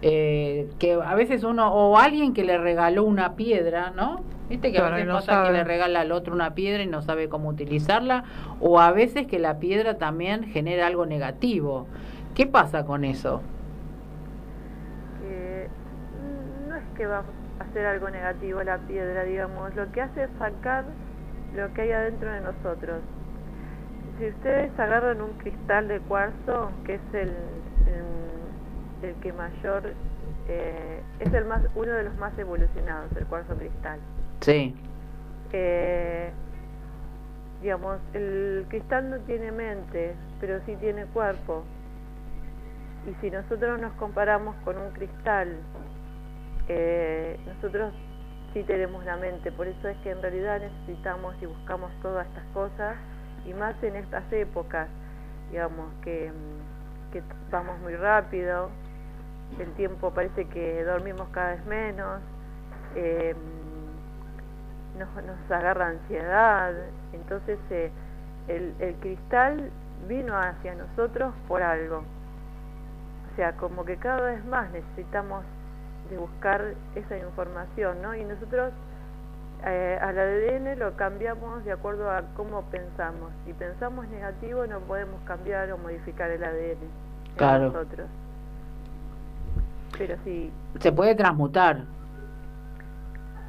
Eh, que a veces uno, o alguien que le regaló una piedra, ¿no? Viste que a Claro, veces no pasa que sabe. le regala al otro una piedra y no sabe cómo utilizarla, o a veces que la piedra también genera algo negativo. ¿Qué pasa con eso? Que mm, no es que va a hacer algo negativo la piedra, digamos, lo que hace es sacar lo que hay adentro de nosotros. Si ustedes agarran un cristal de cuarzo, que es el, el, que mayor, eh, es el más uno de los más evolucionados, el cuarzo cristal. Sí. Eh, digamos, el cristal no tiene mente, pero sí tiene cuerpo. Y si nosotros nos comparamos con un cristal, eh, nosotros sí tenemos la mente, por eso es que en realidad necesitamos y buscamos todas estas cosas, y más en estas épocas, digamos, que, vamos muy rápido, el tiempo parece que dormimos cada vez menos, eh, nos, nos agarra ansiedad, entonces eh, el, el cristal vino hacia nosotros por algo. O sea, como que cada vez más necesitamos de buscar esa información, ¿no? Y nosotros eh, al ADN lo cambiamos de acuerdo a cómo pensamos. Si pensamos negativo no podemos cambiar o modificar el ADN claro. nosotros. Pero sí. Se puede transmutar.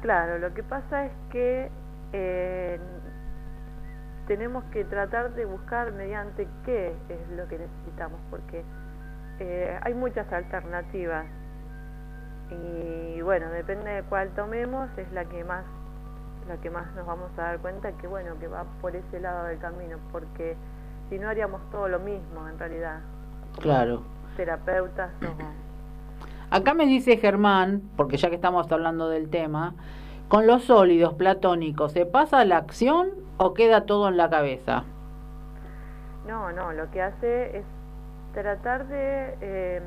Claro, lo que pasa es que eh, tenemos que tratar de buscar mediante qué es lo que necesitamos, porque eh, hay muchas alternativas y bueno, depende de cuál tomemos, es la que más la que más nos vamos a dar cuenta que bueno, que va por ese lado del camino, porque si no haríamos todo lo mismo en realidad. Claro. Terapeutas Acá me dice Germán, porque ya que estamos hablando del tema, con los sólidos platónicos, ¿se pasa la acción o queda todo en la cabeza? No, no, lo que hace es tratar de eh,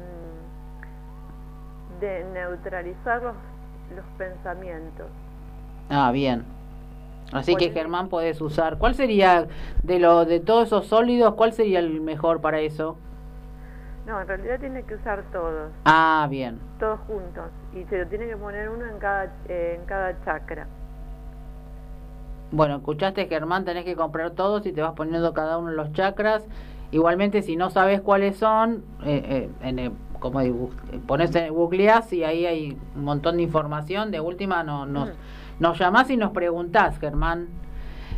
de neutralizar los, los pensamientos. Ah, bien. Así que Germán puedes usar. ¿Cuál sería de lo de todos esos sólidos? ¿Cuál sería el mejor para eso? No, en realidad tiene que usar todos. Ah, bien. Todos juntos y se lo tiene que poner uno en cada en cada chakra. Bueno, escuchaste Germán, tenés que comprar todos y te vas poniendo cada uno los chakras. Igualmente, si no sabes cuáles son, eh, eh, en el como pones en googleás y ahí hay un montón de información. De última no, nos, mm. nos llamás y nos preguntás, Germán.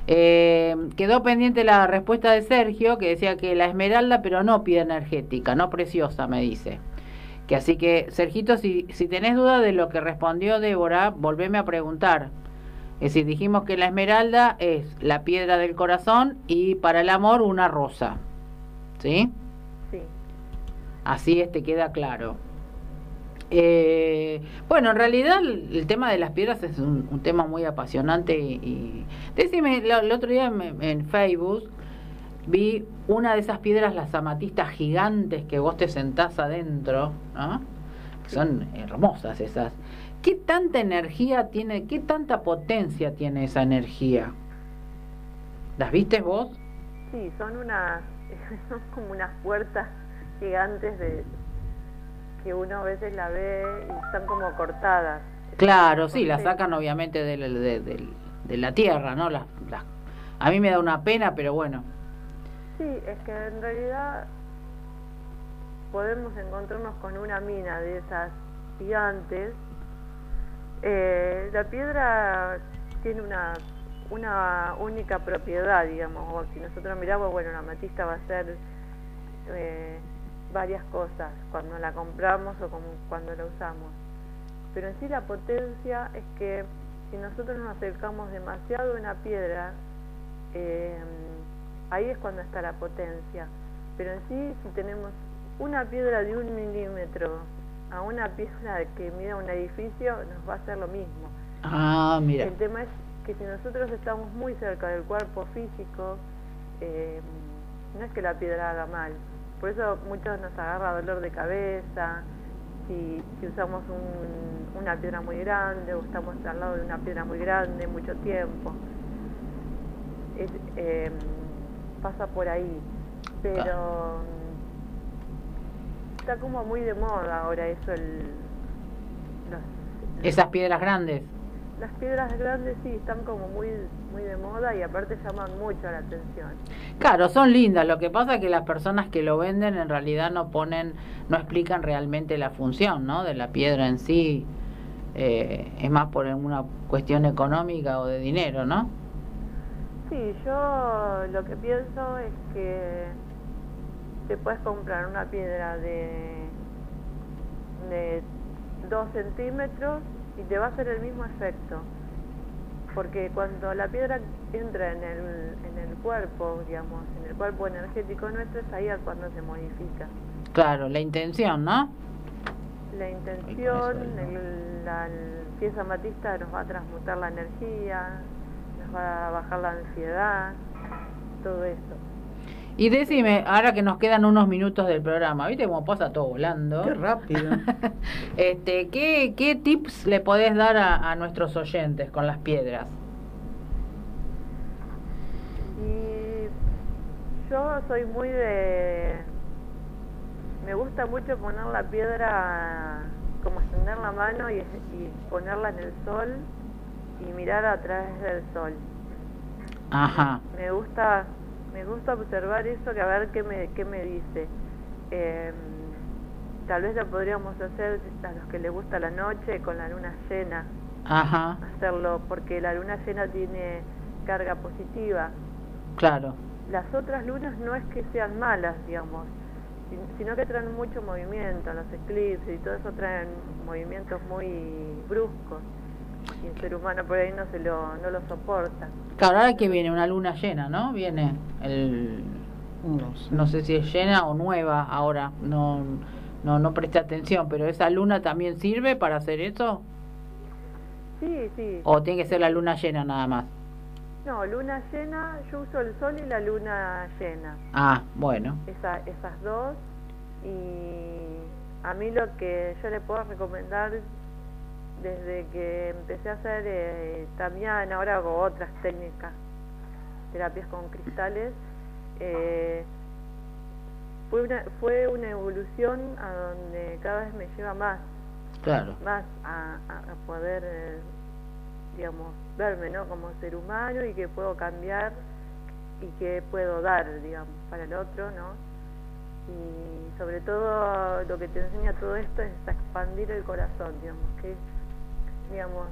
Eh, quedó pendiente la respuesta de Sergio que decía que la esmeralda, pero no pide energética, no preciosa, me dice. Que así que, Sergito, si, si tenés duda de lo que respondió Débora, volveme a preguntar. Es decir, dijimos que la esmeralda es la piedra del corazón y para el amor una rosa. ¿Sí? Así este queda claro. Eh, bueno, en realidad el, tema de las piedras es un, tema muy apasionante y, decime, el otro día en, Facebook vi una de esas piedras, las amatistas gigantes que vos te sentás adentro, ¿no? son hermosas esas. ¿Qué tanta energía tiene, qué tanta potencia tiene esa energía? ¿Las viste vos? Sí, son unas, son como unas puertas gigantes de que uno a veces la ve y están como cortadas. Claro, sí, la sacan obviamente de, de, de, la tierra, ¿no? Las, a mí me da una pena, pero bueno. Sí, es que en realidad podemos encontrarnos con una mina de esas gigantes. Eh, la piedra tiene una, una única propiedad, digamos, o si nosotros miramos, bueno, la matista va a ser... Eh, varias cosas cuando la compramos o como cuando la usamos. Pero en sí la potencia es que si nosotros nos acercamos demasiado a una piedra, eh, ahí es cuando está la potencia. Pero en sí, si tenemos una piedra de un milímetro a una piedra que mide un edificio, nos va a hacer lo mismo. Ah, mira. El tema es que si nosotros estamos muy cerca del cuerpo físico, eh, no es que la piedra haga mal, por eso muchos nos agarra dolor de cabeza, si, si usamos una piedra muy grande o estamos al lado de una piedra muy grande mucho tiempo. Em, pasa por ahí. Pero está como muy de moda ahora eso, el, esas piedras grandes. Las piedras grandes sí, están como muy, muy de moda y aparte llaman mucho la atención. Claro, son lindas. Lo que pasa es que las personas que lo venden en realidad no ponen, no explican realmente la función, ¿no? De la piedra en sí. eh, es más por una cuestión económica o de dinero, ¿no? Sí, yo lo que pienso es que te puedes comprar una piedra de, de 2 centímetros y te va a hacer el mismo efecto. Porque cuando la piedra entra en el, en el cuerpo, digamos, en el cuerpo energético nuestro, es ahí cuando se modifica. Claro, la intención, ¿no? La intención, la, pieza matista nos va a transmutar la energía, nos va a bajar la ansiedad, todo eso. Y decime, ahora que nos quedan unos minutos del programa, ¿viste cómo pasa todo volando? Qué rápido. este, ¿qué, ¿Qué tips le podés dar a, a nuestros oyentes con las piedras? Y yo soy muy de... Me gusta mucho poner la piedra, como extender la mano y, y ponerla en el sol y mirar a través del sol. Ajá. Me gusta me gusta observar eso, que a ver qué me, qué me dice. Em, tal vez lo podríamos hacer a los que les gusta la noche con la luna llena. Ajá. Hacerlo, porque la luna llena tiene carga positiva. Claro. Las otras lunas no es que sean malas, digamos, sino que traen mucho movimiento, los eclipses y todo eso traen movimientos muy bruscos y el ser humano por ahí no se lo, no lo soporta. Claro, ahora que viene una luna llena, ¿no? Viene el... No sé si es llena o nueva ahora, no, no, no presté atención, pero ¿esa luna también sirve para hacer eso? Sí, sí. ¿O tiene que ser la luna llena nada más? No, luna llena, yo uso el sol y la luna llena. Ah, bueno. Esa, esas dos. Y a mí lo que yo le puedo recomendar desde que empecé a hacer eh, también, ahora hago otras técnicas, terapias con cristales, eh, fue, una, fue una evolución a donde cada vez me lleva más, claro. más a, poder, eh, digamos, verme ¿no? como ser humano y que puedo cambiar y que puedo dar, digamos, para el otro, ¿no? Y sobre todo lo que te enseña todo esto es a expandir el corazón, digamos, que digamos,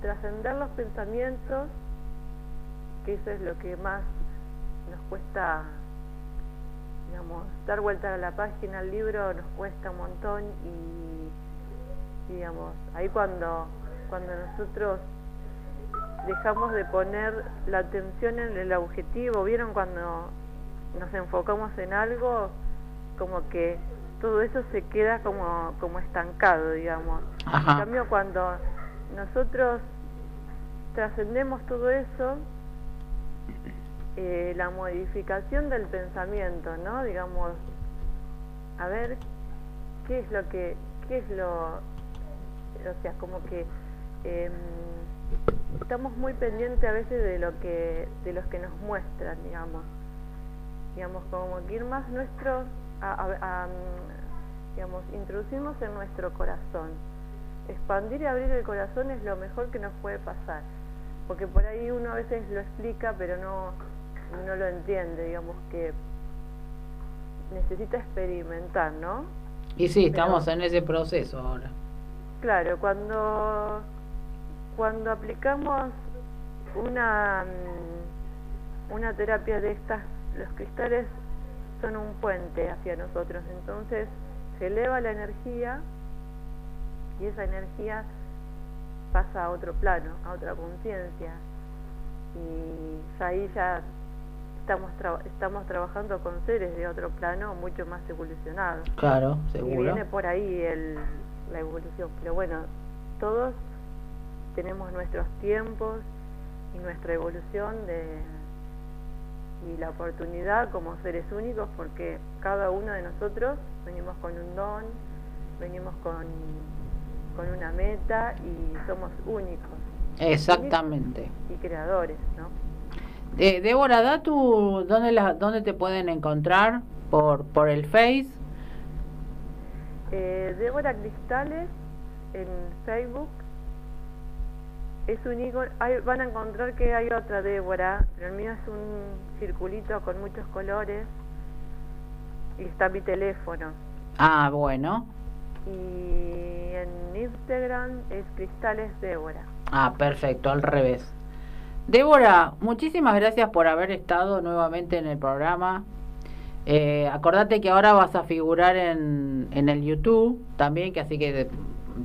trascender los pensamientos, que eso es lo que más nos cuesta, digamos, dar vuelta a la página al libro nos cuesta un montón y, digamos, ahí cuando, cuando nosotros dejamos de poner la atención en el objetivo, ¿vieron cuando nos enfocamos en algo? Como que todo eso se queda como, como estancado, digamos. En cambio, cuando nosotros trascendemos todo eso, eh, la modificación del pensamiento, ¿no? Digamos, a ver qué es lo que, qué es lo, o sea, como que em, estamos muy pendientes a veces de lo que, de los que nos muestran, digamos, digamos, como que ir más nuestro, digamos, introducirnos en nuestro corazón expandir y abrir el corazón es lo mejor que nos puede pasar, porque por ahí uno a veces lo explica pero no, no lo entiende, digamos que necesita experimentar, ¿no? Y sí, estamos en ese proceso ahora. Claro, cuando, cuando aplicamos una, una terapia de estas, los cristales son un puente hacia nosotros, entonces se eleva la energía y esa energía pasa a otro plano, a otra conciencia. Y ahí ya estamos, estamos trabajando con seres de otro plano mucho más evolucionados. Claro, seguro. Y viene por ahí el, la evolución. Pero bueno, todos tenemos nuestros tiempos y nuestra evolución de y la oportunidad como seres únicos porque cada uno de nosotros venimos con un don, venimos con con una meta y somos únicos. Exactamente. y creadores, ¿no? Eh, Débora, da tu, ¿dónde, la, ¿dónde te pueden encontrar? ¿Por, por el Face? Eh, Débora Cristales en Facebook. Es un van a encontrar que hay otra Débora, pero el mío es un circulito con muchos colores y está mi teléfono. Ah, bueno. y Instagram es Cristales Débora. Ah, perfecto, al revés. Débora, muchísimas gracias por haber estado nuevamente en el programa. Eh, acordate que ahora vas a figurar en, en el YouTube también, que así que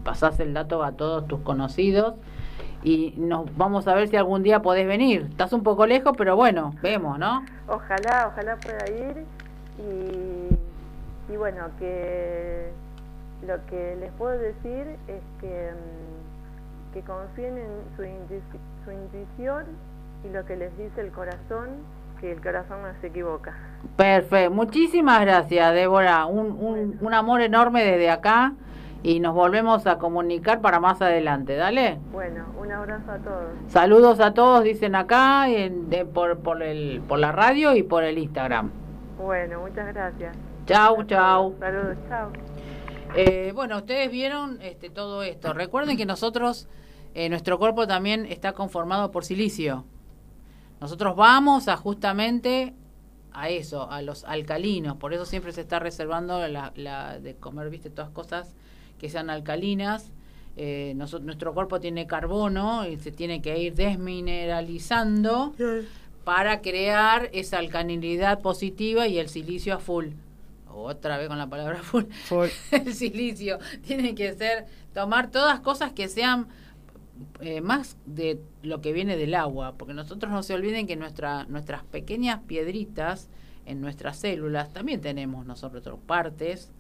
pasás el dato a todos tus conocidos y nos vamos a ver si algún día podés venir. Estás un poco lejos, pero bueno, vemos, ¿no? Ojalá, ojalá pueda ir y, y bueno, que lo que les puedo decir es que, mm, que confíen en su, su intuición y lo que les dice el corazón, que el corazón no se equivoca. Perfecto, muchísimas gracias, Débora. Un, un, un amor enorme desde acá y nos volvemos a comunicar para más adelante. Dale. Bueno, un abrazo a todos. Saludos a todos, dicen acá, en, de, por, por, el, por la radio y por el Instagram. Bueno, muchas gracias. Chau, chau. Saludos, chau. Eh, bueno, ustedes vieron este, todo esto. Recuerden que nosotros, eh, nuestro cuerpo también está conformado por silicio. Nosotros vamos a justamente a eso, a los alcalinos. Por eso siempre se está reservando la, la de comer, viste, todas cosas que sean alcalinas. Eh, nuestro cuerpo tiene carbono y se tiene que ir desmineralizando para crear esa alcalinidad positiva y el silicio a full. Otra vez con la palabra full. el silicio tiene que ser tomar todas cosas que sean eh, más de lo que viene del agua, porque nosotros no se olviden que nuestra, nuestras pequeñas piedritas en nuestras células también tenemos nosotros partes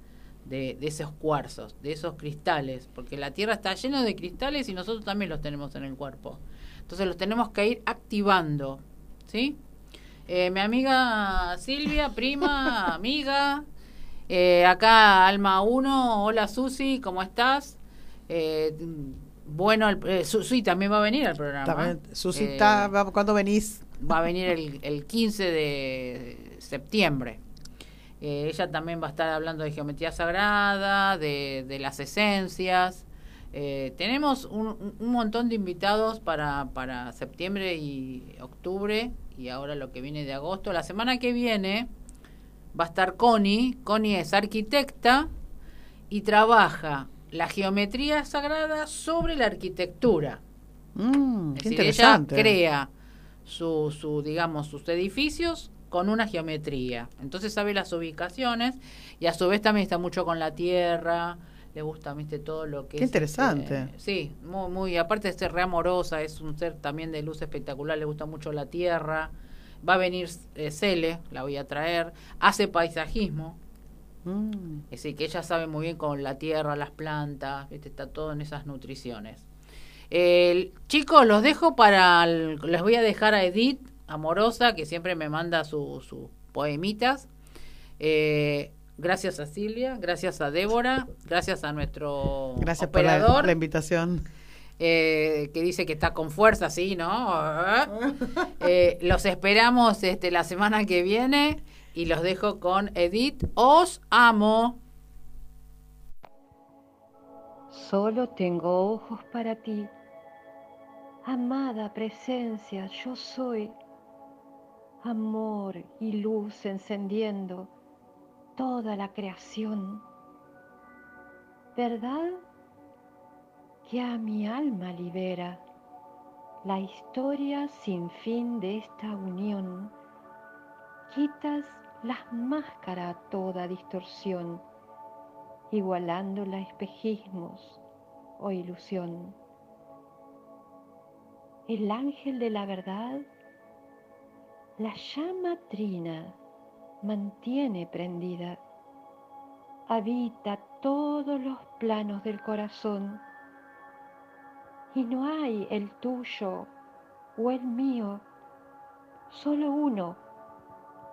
de, esos cuarzos, de esos cristales, porque la Tierra está llena de cristales y nosotros también los tenemos en el cuerpo. Entonces los tenemos que ir activando, ¿sí? Eh, mi amiga Silvia, prima, amiga, eh, acá Alma 1, hola Susi, ¿cómo estás? Eh, bueno, eh, Susi también va a venir al programa. Susi, está, ¿cuándo venís? Va a venir el, el 15 de septiembre. Eh, ella también va a estar hablando de geometría sagrada, de, de las esencias. Eh, tenemos un, un, montón de invitados para, para septiembre y octubre y ahora lo que viene de agosto. La semana que viene va a estar Connie. Connie es arquitecta y trabaja la geometría sagrada sobre la arquitectura. Mm, es decir, ella crea su, su, digamos, sus edificios con una geometría. Entonces sabe las ubicaciones y a su vez también está mucho con la tierra, le gusta ¿viste? todo lo que Qué interesante. Eh, sí, muy, muy, aparte de ser re amorosa, es un ser también de luz espectacular, le gusta mucho la tierra. Va a venir eh, Cele, la voy a traer, hace paisajismo. Mm. Es decir, que ella sabe muy bien con la tierra, las plantas, ¿viste? está todo en esas nutriciones. Eh, chicos, los dejo para. les voy a dejar a Edith amorosa que siempre me manda sus poemitas. Eh, gracias a Silvia, gracias a Débora, gracias a nuestro gracias operador. Por la, invitación. Eh, que dice que está con fuerza, sí, ¿no? Eh, los esperamos este, la semana que viene y los dejo con Edith. Os amo. Solo tengo ojos para ti. Amada presencia, yo soy amor y luz encendiendo toda la creación. ¿Verdad que a mi alma libera la historia sin fin de esta unión? Quitas las máscaras a toda distorsión, igualándola a espejismos o ilusión. El ángel de la verdad la llama trina mantiene prendida, habita todos los planos del corazón y no hay el tuyo o el mío, solo uno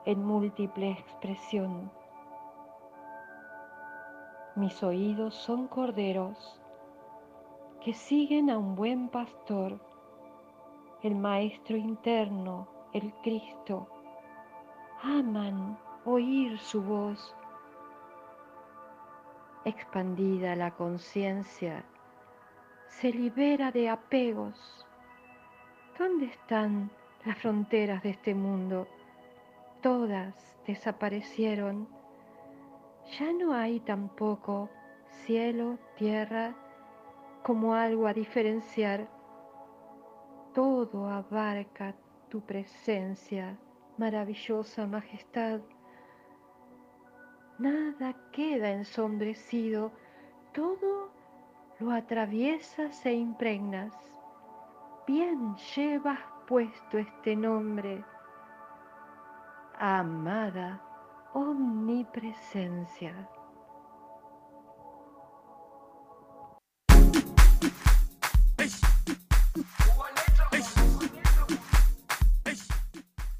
en múltiple expresión. Mis oídos son corderos que siguen a un buen pastor, el maestro interno el Cristo, aman oír su voz. Expandida la conciencia, se libera de apegos. ¿Dónde están las fronteras de este mundo? Todas desaparecieron. Ya no hay tampoco cielo, tierra, como algo a diferenciar. Todo abarca tu presencia, maravillosa majestad. Nada queda ensombrecido, todo lo atraviesas e impregnas. Bien llevas puesto este nombre, amada omnipresencia.